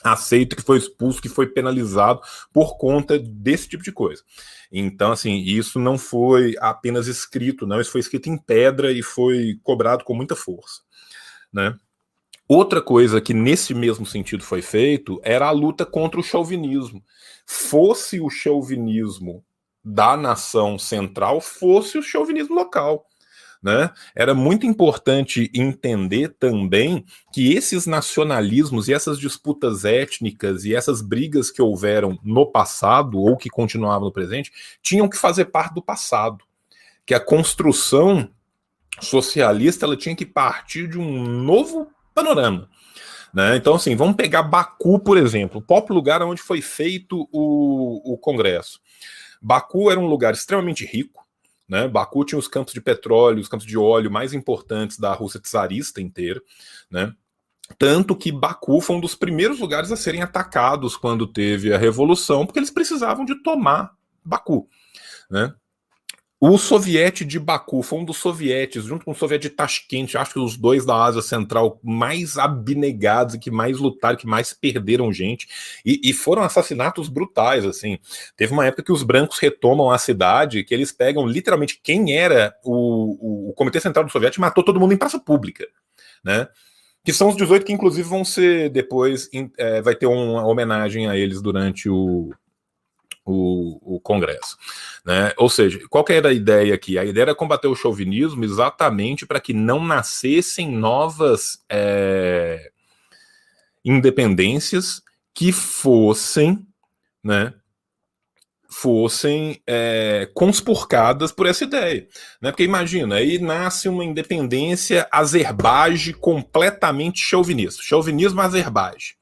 aceito, que foi expulso, que foi penalizado por conta desse tipo de coisa. Então, assim, isso não foi apenas escrito, não, isso foi escrito em pedra e foi cobrado com muita força, né? Outra coisa que nesse mesmo sentido foi feito era a luta contra o chauvinismo. Fosse o chauvinismo da nação central, fosse o chauvinismo local. Né? Era muito importante entender também que esses nacionalismos e essas disputas étnicas e essas brigas que houveram no passado ou que continuavam no presente tinham que fazer parte do passado, que a construção socialista ela tinha que partir de um novo panorama. Né? Então, assim, vamos pegar Baku, por exemplo, o próprio lugar onde foi feito o, o Congresso. Baku era um lugar extremamente rico, né? Baku tinha os campos de petróleo, os campos de óleo mais importantes da Rússia czarista inteira, né? Tanto que Baku foi um dos primeiros lugares a serem atacados quando teve a revolução, porque eles precisavam de tomar Baku, né? O soviete de Baku foi um dos sovietes, junto com o soviete de Tashkent, acho que os dois da Ásia Central mais abnegados e que mais lutaram, que mais perderam gente, e, e, foram assassinatos brutais, assim. Teve uma época que os brancos retomam a cidade, que eles pegam literalmente quem era o, o, o Comitê Central do Soviete matou todo mundo em praça pública, né? Que são os 18 que, inclusive, vão ser depois, é, vai ter uma homenagem a eles durante o, o, o Congresso. Né? Ou seja, qual que era a ideia aqui? A ideia era combater o chauvinismo exatamente para que não nascessem novas é, independências que fossem, né, fossem é, conspurcadas por essa ideia. Né? Porque imagina, aí nasce uma independência Azerbaijão completamente chauvinista. Chauvinismo Azerbaijão.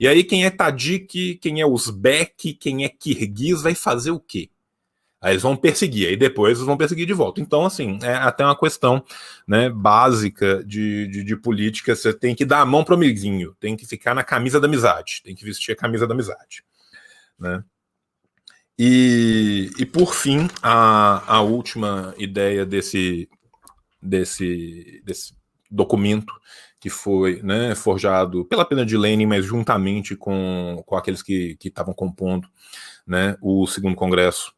E aí, quem é Tadjik, quem é Uzbek, quem é Kirguiz, vai fazer o quê? Aí eles vão perseguir, aí depois eles vão perseguir de volta. Então, assim, é até uma questão né, básica de, de, de política. Você tem que dar a mão pro amiguinho, tem que ficar na camisa da amizade, tem que vestir a camisa da amizade. Né? E, e por fim, a, a última ideia desse, desse, desse documento que foi né, forjado pela pena de Lenin, mas juntamente com, com aqueles que estavam compondo né, o segundo congresso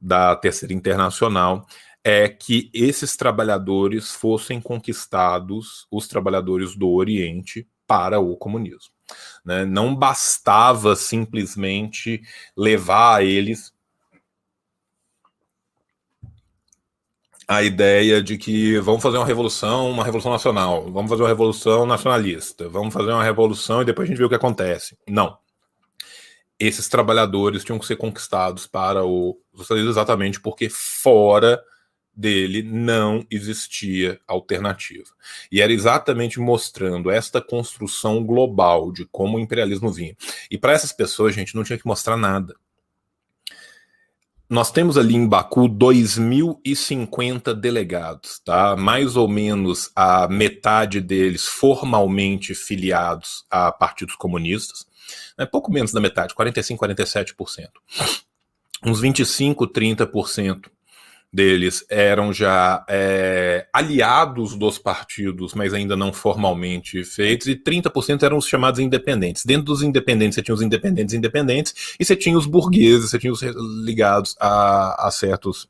da Terceira Internacional, é que esses trabalhadores fossem conquistados, os trabalhadores do Oriente, para o comunismo. Né? Não bastava simplesmente levar eles a ideia de que vamos fazer uma revolução, uma revolução nacional, vamos fazer uma revolução nacionalista, vamos fazer uma revolução e depois a gente vê o que acontece. Não. Esses trabalhadores tinham que ser conquistados para o socialismo exatamente porque fora dele não existia alternativa. E era exatamente mostrando esta construção global de como o imperialismo vinha. E para essas pessoas, gente, não tinha que mostrar nada nós temos ali em Baku 2.050 delegados, tá? Mais ou menos a metade deles formalmente filiados a partidos comunistas, né? pouco menos da metade, 45, 47%. Uns 25, 30% deles eram já é, aliados dos partidos, mas ainda não formalmente feitos, e 30% eram os chamados independentes. Dentro dos independentes, você tinha os independentes independentes, e você tinha os burgueses, você tinha os ligados a, a certos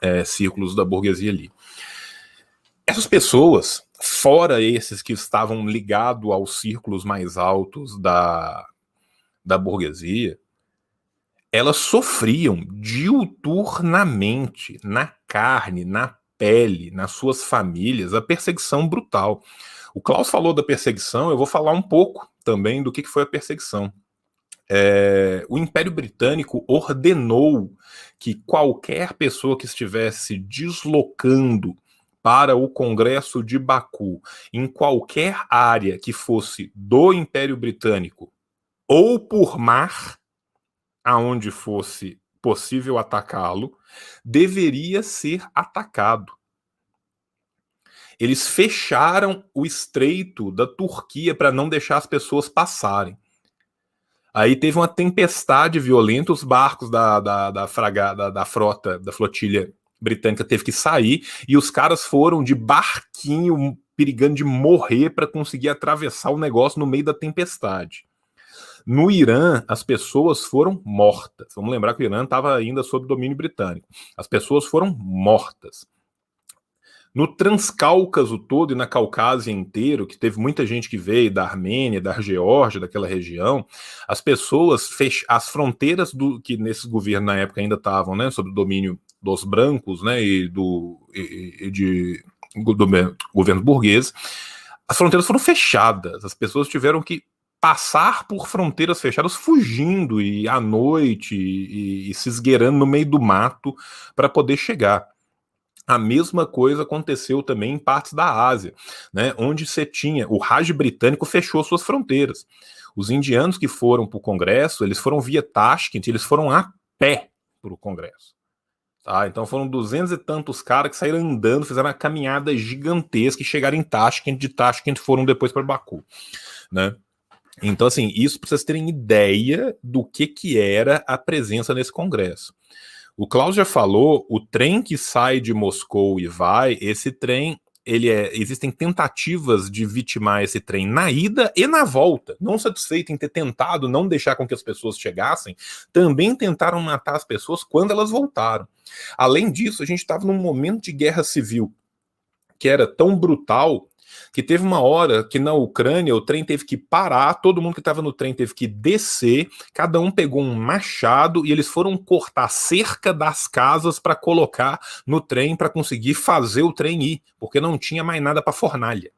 é, círculos da burguesia ali. Essas pessoas, fora esses que estavam ligados aos círculos mais altos da, da burguesia, elas sofriam diuturnamente, na carne, na pele, nas suas famílias, a perseguição brutal. O Klaus falou da perseguição, eu vou falar um pouco também do que foi a perseguição. É, o Império Britânico ordenou que qualquer pessoa que estivesse deslocando para o Congresso de Baku, em qualquer área que fosse do Império Britânico, ou por mar, aonde fosse possível atacá-lo, deveria ser atacado. Eles fecharam o estreito da Turquia para não deixar as pessoas passarem. Aí teve uma tempestade violenta, os barcos da, da, da, fraga, da, da frota, da flotilha britânica teve que sair, e os caras foram de barquinho perigando de morrer para conseguir atravessar o negócio no meio da tempestade. No Irã, as pessoas foram mortas. Vamos lembrar que o Irã estava ainda sob domínio britânico. As pessoas foram mortas. No Transcáucaso todo e na Caucásia inteiro, que teve muita gente que veio da Armênia, da Geórgia, daquela região, as pessoas fech... as fronteiras do que nesses governos na época ainda estavam, né, sob o domínio dos brancos, né, e do e, e de do governo burguês, as fronteiras foram fechadas. As pessoas tiveram que passar por fronteiras fechadas, fugindo e à noite e, e se esgueirando no meio do mato para poder chegar. A mesma coisa aconteceu também em partes da Ásia, né, onde você tinha o Raj britânico fechou suas fronteiras. Os indianos que foram para o Congresso, eles foram via Tashkent, eles foram a pé para o Congresso. Tá? Então foram duzentos e tantos caras que saíram andando, fizeram uma caminhada gigantesca e chegaram em Tashkent, de Tashkent foram depois para Baku. Né? Então, assim, isso para vocês terem ideia do que, que era a presença nesse congresso. O Klaus já falou, o trem que sai de Moscou e vai, esse trem, ele é, existem tentativas de vitimar esse trem na ida e na volta. Não satisfeito em ter tentado não deixar com que as pessoas chegassem, também tentaram matar as pessoas quando elas voltaram. Além disso, a gente estava num momento de guerra civil que era tão brutal que teve uma hora que na Ucrânia o trem teve que parar, todo mundo que estava no trem teve que descer, cada um pegou um machado e eles foram cortar cerca das casas para colocar no trem para conseguir fazer o trem ir, porque não tinha mais nada para fornalha.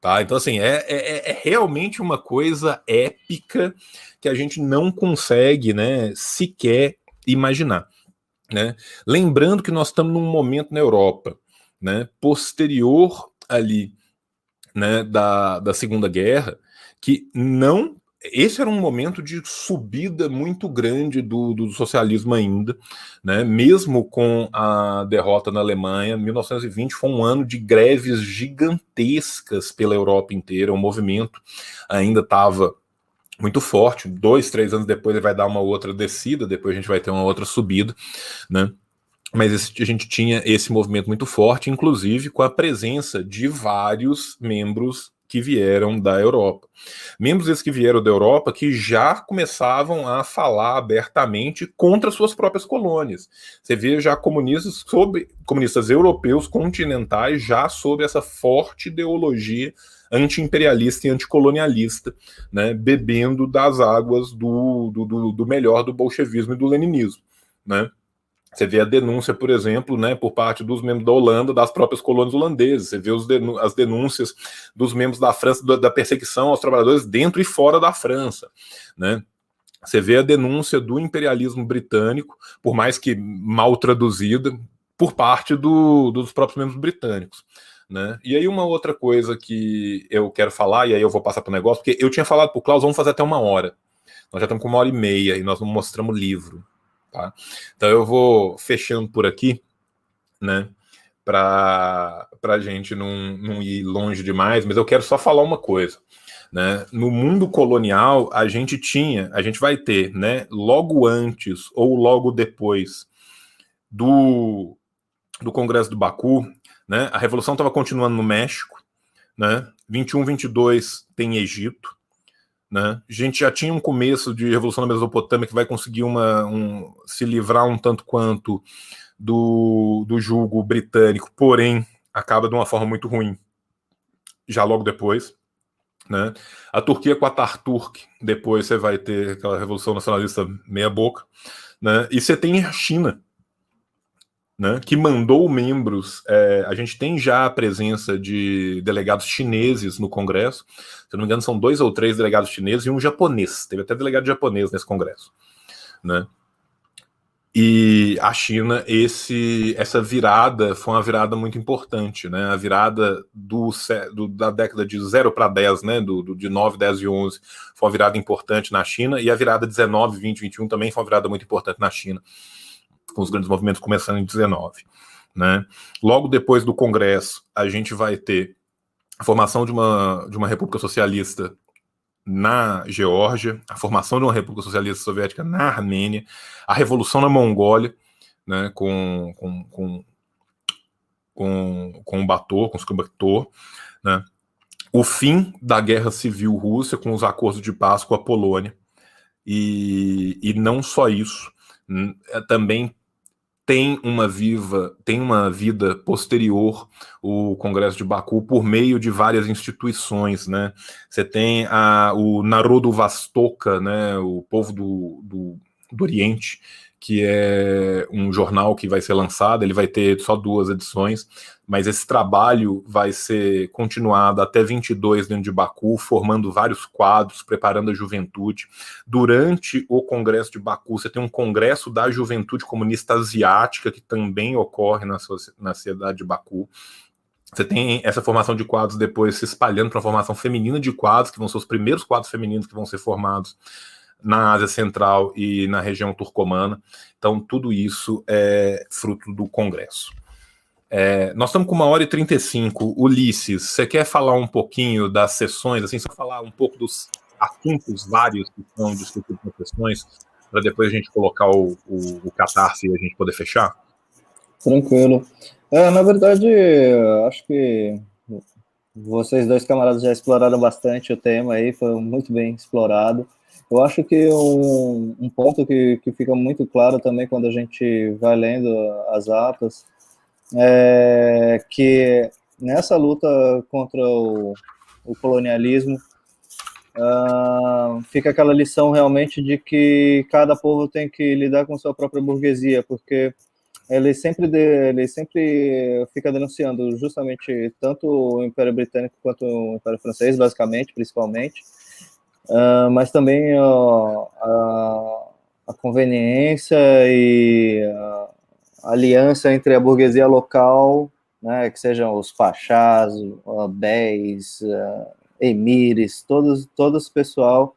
Tá? Então, assim, é, é, é, realmente uma coisa épica que a gente não consegue né, sequer imaginar. Né? Lembrando que nós estamos num momento na Europa né, posterior ali né, da, da Segunda Guerra que não. Esse era um momento de subida muito grande do, do socialismo ainda, né? mesmo com a derrota na Alemanha. 1920 foi um ano de greves gigantescas pela Europa inteira. O movimento ainda estava muito forte. Dois, três anos depois ele vai dar uma outra descida, depois a gente vai ter uma outra subida, né? Mas esse, a gente tinha esse movimento muito forte, inclusive com a presença de vários membros que vieram da Europa. Membros esses que vieram da Europa que já começavam a falar abertamente contra suas próprias colônias. Você vê já comunistas sobre comunistas europeus continentais já sob essa forte ideologia anti-imperialista e anticolonialista, né, bebendo das águas do, do, do melhor do bolchevismo e do leninismo. Né? Você vê a denúncia, por exemplo, né, por parte dos membros da Holanda, das próprias colônias holandesas. Você vê as denúncias dos membros da França da perseguição aos trabalhadores dentro e fora da França. Né? Você vê a denúncia do imperialismo britânico, por mais que mal traduzida, por parte do, dos próprios membros britânicos. Né? E aí, uma outra coisa que eu quero falar, e aí eu vou passar para o negócio, porque eu tinha falado para o Klaus, vamos fazer até uma hora. Nós já estamos com uma hora e meia e nós não mostramos livro. Tá? Então eu vou fechando por aqui, né? Para a gente não, não ir longe demais, mas eu quero só falar uma coisa. Né? No mundo colonial, a gente tinha, a gente vai ter, né, logo antes ou logo depois do, do Congresso do Baku, né, a revolução estava continuando no México, né, 21, 22 tem Egito, né? A gente já tinha um começo de revolução na Mesopotâmia que vai conseguir uma, um, se livrar um tanto quanto do, do julgo britânico, porém acaba de uma forma muito ruim. Já logo depois, né? A Turquia com a Tarturk, depois você vai ter aquela revolução nacionalista meia boca, né? E você tem a China, né, que mandou membros. É, a gente tem já a presença de delegados chineses no Congresso. Se não me engano, são dois ou três delegados chineses e um japonês. Teve até delegado japonês nesse Congresso. Né? E a China, esse, essa virada foi uma virada muito importante, né? A virada do, do da década de 0 para 10, né? Do, do, de 9, 10 e 11 foi uma virada importante na China, e a virada 19, 20, 21 também foi uma virada muito importante na China com os grandes movimentos começando em 19. Né? Logo depois do Congresso, a gente vai ter a formação de uma, de uma república socialista na Geórgia, a formação de uma república socialista soviética na Armênia, a revolução na Mongólia, né, com, com, com, com, com o Bator, com Bator, né, o fim da guerra civil russa com os acordos de paz com a Polônia, e, e não só isso, é também tem uma viva, tem uma vida posterior o Congresso de Baku por meio de várias instituições, né? Você tem a, o Narodo Vastoka, né? O povo do, do, do Oriente que é um jornal que vai ser lançado, ele vai ter só duas edições, mas esse trabalho vai ser continuado até 22 dentro de Baku, formando vários quadros, preparando a juventude. Durante o Congresso de Baku, você tem um Congresso da Juventude Comunista Asiática, que também ocorre na, na cidade de Baku. Você tem essa formação de quadros depois se espalhando para a formação feminina de quadros, que vão ser os primeiros quadros femininos que vão ser formados na Ásia Central e na região turcomana. Então, tudo isso é fruto do Congresso. É, nós estamos com uma hora e 35. Ulisses, você quer falar um pouquinho das sessões, assim, só falar um pouco dos assuntos vários que são discutidos nas sessões, para depois a gente colocar o, o, o catarse e a gente poder fechar? Tranquilo. É, na verdade, acho que vocês dois camaradas já exploraram bastante o tema aí, foi muito bem explorado. Eu acho que um, um ponto que, que fica muito claro também quando a gente vai lendo as atas é que nessa luta contra o, o colonialismo uh, fica aquela lição realmente de que cada povo tem que lidar com sua própria burguesia, porque ele sempre, de, ele sempre fica denunciando justamente tanto o Império Britânico quanto o Império Francês, basicamente, principalmente, uh, mas também a, a, conveniência e a aliança entre a burguesia local, né, que sejam os pachás, uh, béis, emires, todos, todo esse pessoal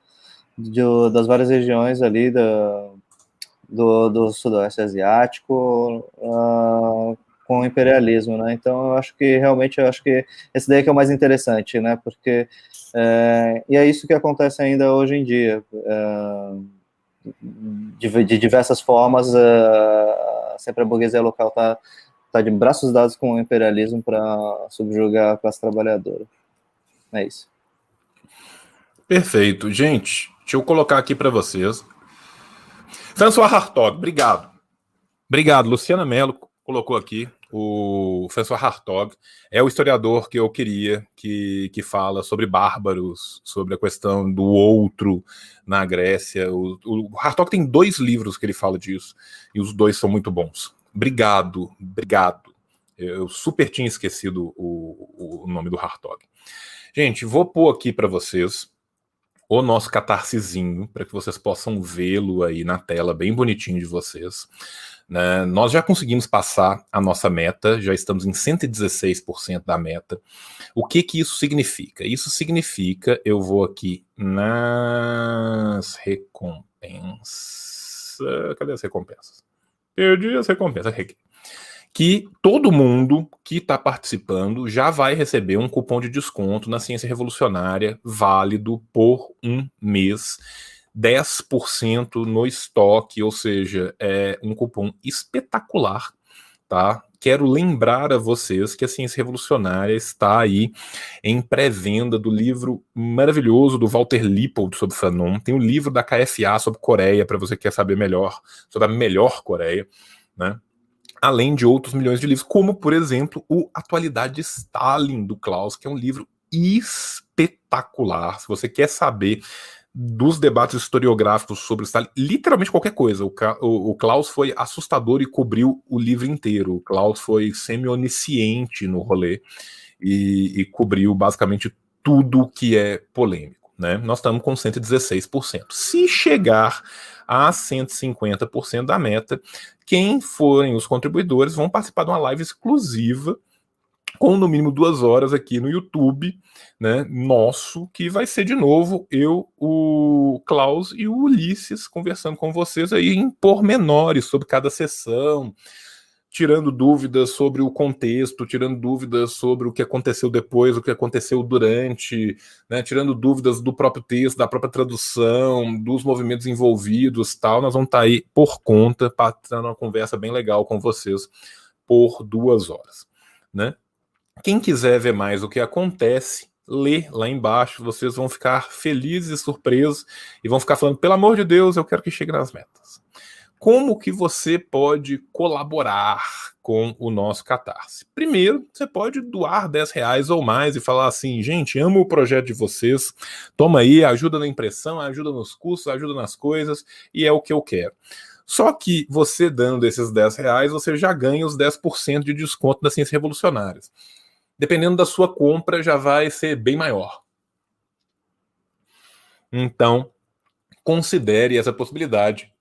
de, das várias regiões ali da, do, do sudoeste asiático uh, com o imperialismo, né? Então eu acho que realmente eu acho que esse daí que é o mais interessante, né? Porque é, e é isso que acontece ainda hoje em dia, é, de, de, diversas formas. É, sempre a burguesia local está tá de braços dados com o imperialismo para subjugar a classe trabalhadora. É isso. Perfeito, gente. Deixa eu colocar aqui para vocês François Hartog, obrigado. Obrigado. Luciana Mello colocou aqui o François Hartog. É o historiador que eu queria que, que fala sobre bárbaros, sobre a questão do outro na Grécia. O, o Hartog tem dois livros que ele fala disso, e os dois são muito bons. Obrigado, obrigado. Eu super tinha esquecido o, o nome do Hartog. Gente, vou pôr aqui para vocês o nosso catarsezinho, para que vocês possam vê-lo aí na tela, bem bonitinho de vocês. Né? Nós já conseguimos passar a nossa meta, já estamos em 116% da meta. O que que isso significa? Isso significa, eu vou aqui nas recompensas. Cadê as recompensas? Perdi as recompensas. Aqui que todo mundo que está participando já vai receber um cupom de desconto na Ciência Revolucionária, válido por um mês. 10% no estoque, ou seja, é um cupom espetacular, tá? Quero lembrar a vocês que a Ciência Revolucionária está aí em pré-venda do livro maravilhoso do Walter Lippold sobre Fanon. Tem o livro da KFA sobre Coreia, para você que quer saber melhor sobre a melhor Coreia, né? além de outros milhões de livros, como, por exemplo, o Atualidade de Stalin, do Klaus, que é um livro espetacular. Se você quer saber dos debates historiográficos sobre Stalin, literalmente qualquer coisa. O, o, o Klaus foi assustador e cobriu o livro inteiro. O Klaus foi semi-onisciente no rolê e, e cobriu basicamente tudo que é polêmico. Né? Nós estamos com 116%. Se chegar a 150% da meta, quem forem os contribuidores vão participar de uma live exclusiva com no mínimo duas horas aqui no YouTube, né, nosso, que vai ser de novo eu, o Klaus e o Ulisses conversando com vocês aí em pormenores sobre cada sessão, tirando dúvidas sobre o contexto, tirando dúvidas sobre o que aconteceu depois, o que aconteceu durante, né, tirando dúvidas do próprio texto, da própria tradução, dos movimentos envolvidos, tal. Nós vamos estar tá aí por conta, passando uma conversa bem legal com vocês por duas horas, né? Quem quiser ver mais o que acontece, lê lá embaixo, vocês vão ficar felizes e surpresos e vão ficar falando, pelo amor de Deus, eu quero que chegue nas metas como que você pode colaborar com o nosso Catarse? Primeiro, você pode doar 10 reais ou mais e falar assim, gente, amo o projeto de vocês, toma aí, ajuda na impressão, ajuda nos custos, ajuda nas coisas, e é o que eu quero. Só que você dando esses 10 reais, você já ganha os 10% de desconto das ciências revolucionárias. Dependendo da sua compra, já vai ser bem maior. Então, considere essa possibilidade.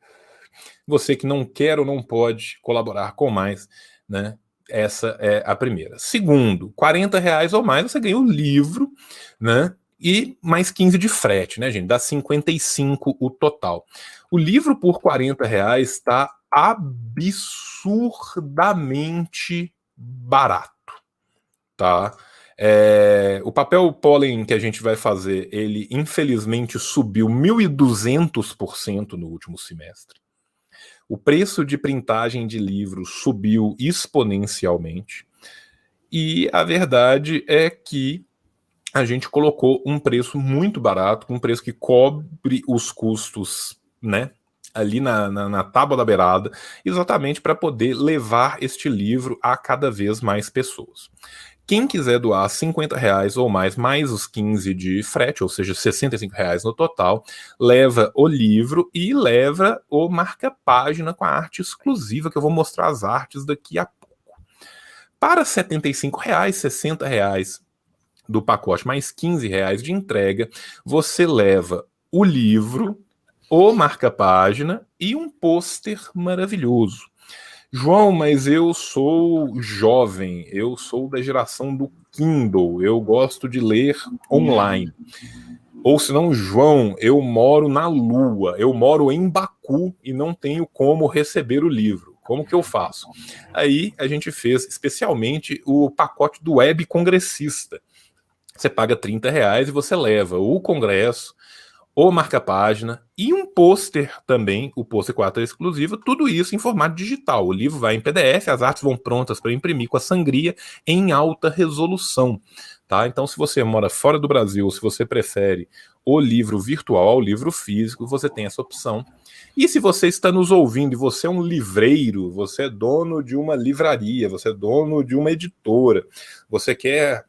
Você que não quer ou não pode colaborar com mais, né? Essa é a primeira. Segundo, 40 reais ou mais, você ganha o livro, né? E mais 15 de frete, né, gente? Dá 55 o total. O livro por 40 reais está absurdamente barato, tá? É, o papel pólen que a gente vai fazer, ele infelizmente subiu 1.200% no último semestre. O preço de printagem de livros subiu exponencialmente. E a verdade é que a gente colocou um preço muito barato, um preço que cobre os custos, né? Ali na, na, na tábua da beirada, exatamente para poder levar este livro a cada vez mais pessoas. Quem quiser doar 50 reais ou mais, mais os 15 de frete, ou seja, 65 reais no total, leva o livro e leva o marca-página com a arte exclusiva, que eu vou mostrar as artes daqui a pouco. Para 75 reais, 60 reais do pacote, mais 15 reais de entrega, você leva o livro, o marca-página e um pôster maravilhoso. João, mas eu sou jovem, eu sou da geração do Kindle, eu gosto de ler online. Ou se não, João, eu moro na Lua, eu moro em Baku e não tenho como receber o livro. Como que eu faço? Aí a gente fez especialmente o pacote do web congressista. Você paga 30 reais e você leva o congresso, o marca-página e um pôster também, o pôster 4 é exclusivo, tudo isso em formato digital. O livro vai em PDF, as artes vão prontas para imprimir com a sangria em alta resolução. Tá? Então, se você mora fora do Brasil, se você prefere o livro virtual ao livro físico, você tem essa opção. E se você está nos ouvindo e você é um livreiro, você é dono de uma livraria, você é dono de uma editora, você quer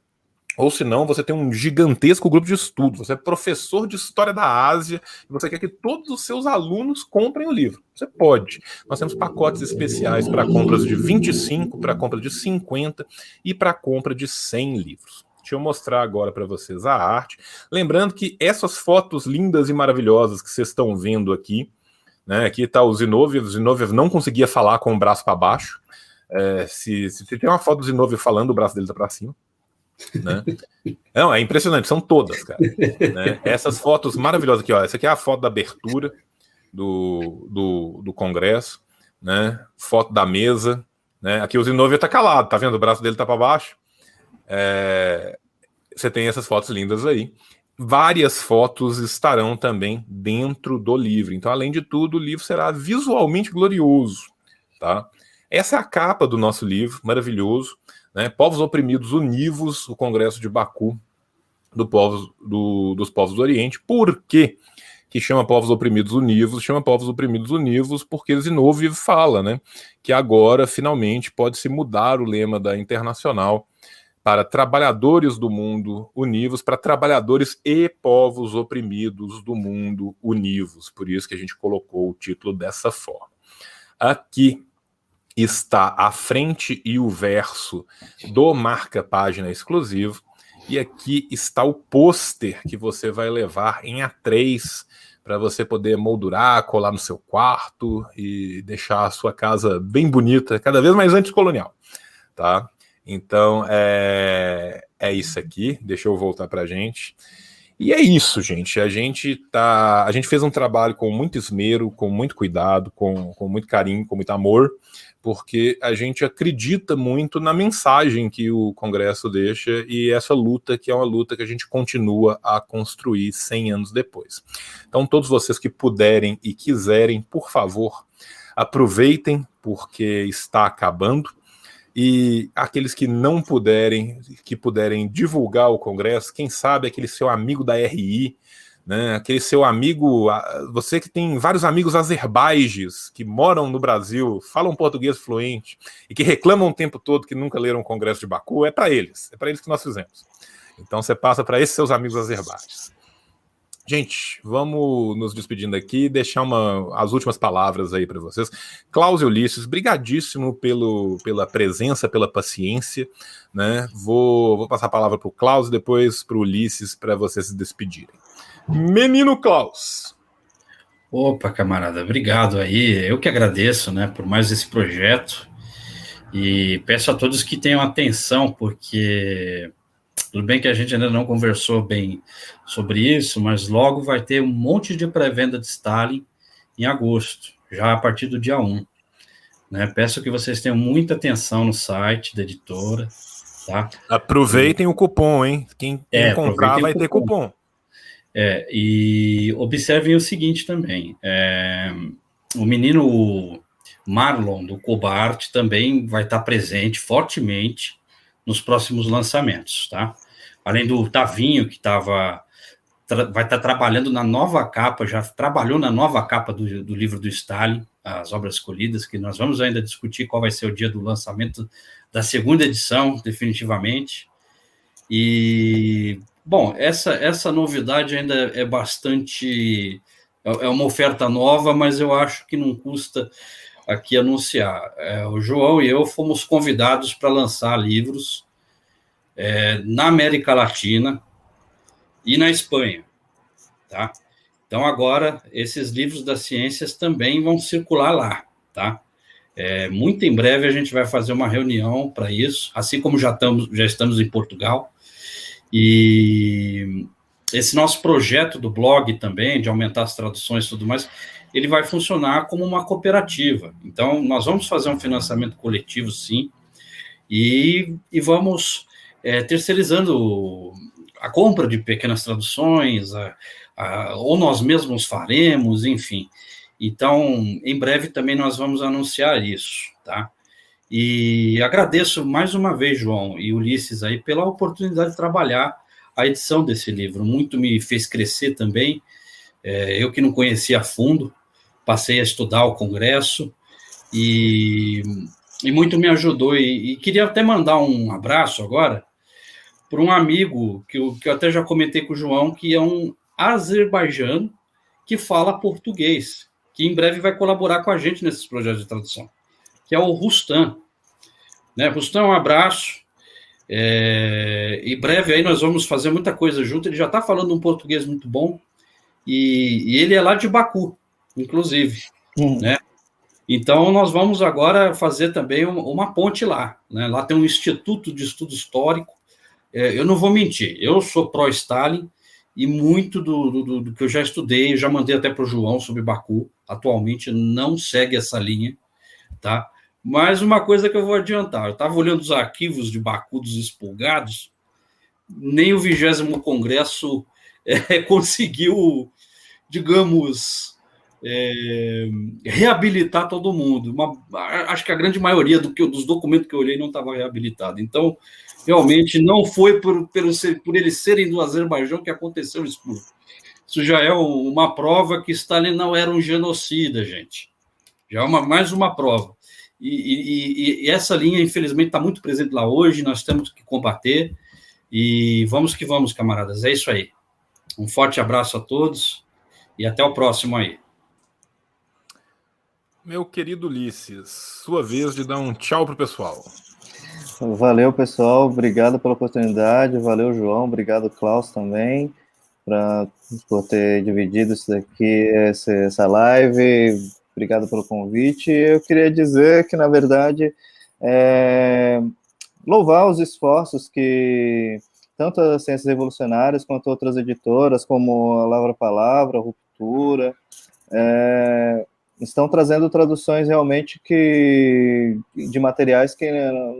ou se não, você tem um gigantesco grupo de estudo, você é professor de história da Ásia e você quer que todos os seus alunos comprem o livro. Você pode. Nós temos pacotes especiais para compras de 25, para compra de 50 e para compra de 100 livros. Deixa eu mostrar agora para vocês a arte. Lembrando que essas fotos lindas e maravilhosas que vocês estão vendo aqui, né? Aqui está o Zinoviev. Zinoviev não conseguia falar com o braço para baixo. É, se, se tem uma foto do Zinoviev falando, o braço dele está para cima. Né? Não, é impressionante, são todas, cara. Né? Essas fotos maravilhosas aqui, ó. Essa aqui é a foto da abertura do, do, do Congresso, né? Foto da mesa, né? Aqui o Zinovia tá calado, tá vendo? O braço dele tá para baixo. É... Você tem essas fotos lindas aí. Várias fotos estarão também dentro do livro. Então, além de tudo, o livro será visualmente glorioso, tá? Essa é a capa do nosso livro, maravilhoso. Né? Povos oprimidos univos, o Congresso de Baku do povos, do, dos povos do Oriente. Por quê? que chama povos oprimidos univos, chama povos oprimidos univos porque Zinoviev fala, né, que agora finalmente pode se mudar o lema da Internacional para trabalhadores do mundo univos, para trabalhadores e povos oprimidos do mundo univos. Por isso que a gente colocou o título dessa forma. Aqui está a frente e o verso do marca-página exclusivo. E aqui está o pôster que você vai levar em A3 para você poder moldurar, colar no seu quarto e deixar a sua casa bem bonita, cada vez mais anticolonial, tá? Então é, é isso aqui. Deixa eu voltar para a gente. E é isso, gente. A gente tá, a gente fez um trabalho com muito esmero, com muito cuidado, com, com muito carinho, com muito amor porque a gente acredita muito na mensagem que o Congresso deixa e essa luta que é uma luta que a gente continua a construir 100 anos depois. Então, todos vocês que puderem e quiserem, por favor, aproveitem, porque está acabando. E aqueles que não puderem, que puderem divulgar o Congresso, quem sabe aquele seu amigo da RI, né? Aquele seu amigo, você que tem vários amigos azerbaijes que moram no Brasil, falam português fluente e que reclamam o tempo todo que nunca leram o Congresso de Baku, é para eles, é para eles que nós fizemos. Então você passa para esses seus amigos azerbaijes. Gente, vamos nos despedindo aqui, deixar uma, as últimas palavras aí para vocês. Cláudio Ulisses, brigadíssimo pelo, pela presença, pela paciência. Né? Vou, vou passar a palavra para o Cláudio, depois para o Ulisses, para vocês se despedirem. Menino Klaus. Opa, camarada, obrigado aí. Eu que agradeço né, por mais esse projeto. E peço a todos que tenham atenção, porque tudo bem que a gente ainda não conversou bem sobre isso, mas logo vai ter um monte de pré-venda de Stalin em agosto, já a partir do dia 1. Né? Peço que vocês tenham muita atenção no site da editora. Tá? Aproveitem e... o cupom, hein? Quem, quem é, comprar vai ter cupom. É, e observem o seguinte também: é, o menino Marlon do Cobart também vai estar presente fortemente nos próximos lançamentos, tá? Além do Tavinho, que tava, vai estar trabalhando na nova capa, já trabalhou na nova capa do, do livro do Stalin, As Obras Escolhidas, que nós vamos ainda discutir qual vai ser o dia do lançamento da segunda edição, definitivamente. E, bom, essa, essa novidade ainda é bastante. É, é uma oferta nova, mas eu acho que não custa aqui anunciar. É, o João e eu fomos convidados para lançar livros é, na América Latina e na Espanha, tá? Então agora esses livros das ciências também vão circular lá, tá? É, muito em breve a gente vai fazer uma reunião para isso, assim como já estamos, já estamos em Portugal. E esse nosso projeto do blog também, de aumentar as traduções e tudo mais, ele vai funcionar como uma cooperativa. Então, nós vamos fazer um financiamento coletivo, sim, e, e vamos é, terceirizando a compra de pequenas traduções, a, a, ou nós mesmos faremos, enfim. Então, em breve também nós vamos anunciar isso, tá? E agradeço mais uma vez, João e Ulisses, aí, pela oportunidade de trabalhar a edição desse livro. Muito me fez crescer também. É, eu que não conhecia a fundo, passei a estudar o Congresso e, e muito me ajudou. E, e, queria até mandar um abraço agora para um amigo que eu, que eu até já comentei com o João, que é um azerbaijano que fala português, que em breve vai colaborar com a gente nesses projetos de tradução, que é o Rustam. Né? Rustam, um abraço. É, em breve aí nós vamos fazer muita coisa junto. Ele já está falando um português muito bom e, e, ele é lá de Baku inclusive, uhum. né? Então, nós vamos agora fazer também uma, ponte lá. Né? Lá tem um Instituto de Estudo Histórico. É, eu não vou mentir, eu sou pró-Stalin e muito do, do, do, que eu já estudei, já mandei até para o João sobre Baku, atualmente não segue essa linha, tá? Mas uma coisa que eu vou adiantar, eu estava olhando os arquivos de Baku dos expulgados, nem o vigésimo congresso é, [LAUGHS] conseguiu, digamos, é, reabilitar todo mundo. Uma, acho que a grande maioria do que, dos documentos que eu olhei não estava reabilitado. Então, realmente, não foi por, por, eles serem do Azerbaijão que aconteceu isso. Isso já é uma prova que Stalin não era um genocida, gente. Já é uma, mais uma prova. E, e, e essa linha, infelizmente, está muito presente lá hoje. Nós temos que combater. E vamos que vamos, camaradas. É isso aí. Um forte abraço a todos e até o próximo aí. Meu querido Ulisses, sua vez de dar um tchau pro pessoal. Valeu, pessoal. Obrigado pela oportunidade. Valeu, João. Obrigado, Klaus, também, pra, por ter dividido isso daqui, essa live. Obrigado pelo convite. Eu queria dizer que, na verdade, é, louvar os esforços que tanto as Ciências Revolucionárias quanto outras editoras, como a Lavra Palavra, a Ruptura, é, estão trazendo traduções realmente que de materiais que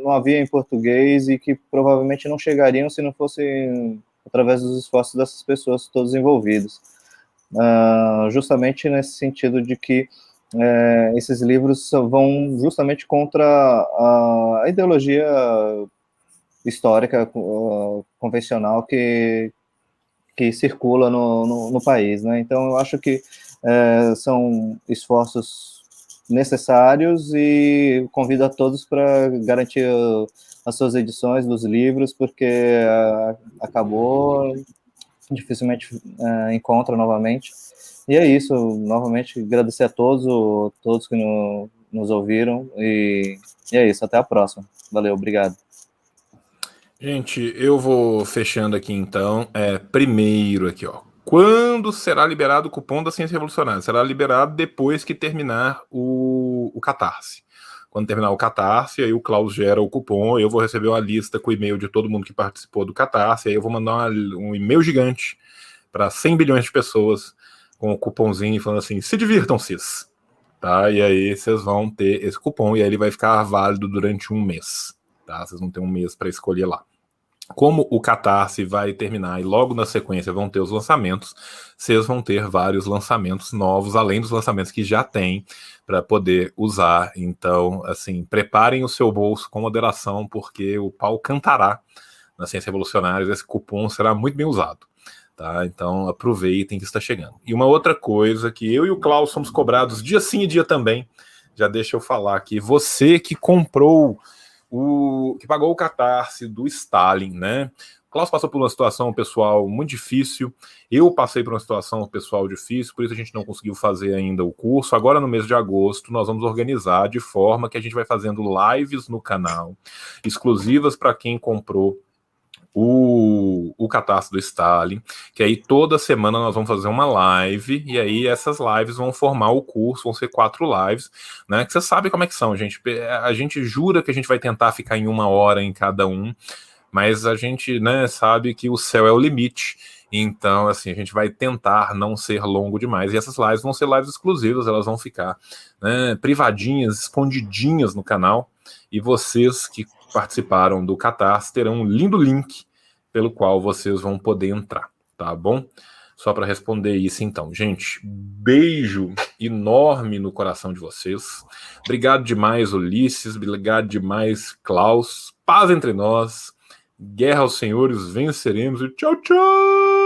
não havia em português e que provavelmente não chegariam se não fosse através dos esforços dessas pessoas todos envolvidos. Uh, justamente nesse sentido de que é, esses livros vão justamente contra a, ideologia histórica convencional que, que circula no, no, no, país. Né? Então, eu acho que é, são esforços necessários e convido a todos para garantir as suas edições dos livros, porque uh, acabou, dificilmente uh, encontra novamente. E é isso, novamente agradecer a todos, todos que no, nos ouviram, e, e é isso, até a próxima. Valeu, obrigado. Gente, eu vou fechando aqui então. É, primeiro aqui, ó. Quando será liberado o cupom da Ciência Revolucionária? Será liberado depois que terminar o, o Catarse. Quando terminar o Catarse, aí o Klaus gera o cupom, eu vou receber uma lista com o e-mail de todo mundo que participou do Catarse, aí eu vou mandar uma, um e-mail gigante para 100 bilhões de pessoas com o cupomzinho falando assim: se divirtam, cis. Tá? E aí vocês vão ter esse cupom e aí ele vai ficar válido durante um mês. Tá? Vocês vão ter um mês para escolher lá como o Catarse vai terminar e logo na sequência vão ter os lançamentos, vocês vão ter vários lançamentos novos, além dos lançamentos que já tem para poder usar. Então, assim, preparem o seu bolso com moderação, porque o pau cantará na Ciência Revolucionária, esse cupom será muito bem usado. Tá? Então aproveitem que está chegando. E uma outra coisa que eu e o Klaus somos cobrados dia sim e dia também, já deixa eu falar aqui, você que comprou o que pagou o catarse do Stalin, né? O Klaus passou por uma situação pessoal muito difícil, eu passei por uma situação pessoal difícil, por isso a gente não conseguiu fazer ainda o curso. Agora, no mês de agosto, nós vamos organizar de forma que a gente vai fazendo lives no canal, exclusivas para quem comprou o, o Catástrofe do Stalin, que aí toda semana nós vamos fazer uma live, e aí essas lives vão formar o curso, vão ser quatro lives, né? Que você sabe como é que são, gente. A gente jura que a gente vai tentar ficar em uma hora em cada um, mas a gente né, sabe que o céu é o limite. Então, assim, a gente vai tentar não ser longo demais. E essas lives vão ser lives exclusivas, elas vão ficar né, privadinhas, escondidinhas no canal. E vocês que participaram do Catarse terão um lindo link pelo qual vocês vão poder entrar, tá bom? Só para responder isso, então, gente, beijo enorme no coração de vocês. Obrigado demais, Ulisses. Obrigado demais, Klaus. Paz entre nós. Guerra aos senhores, venceremos e tchau, tchau!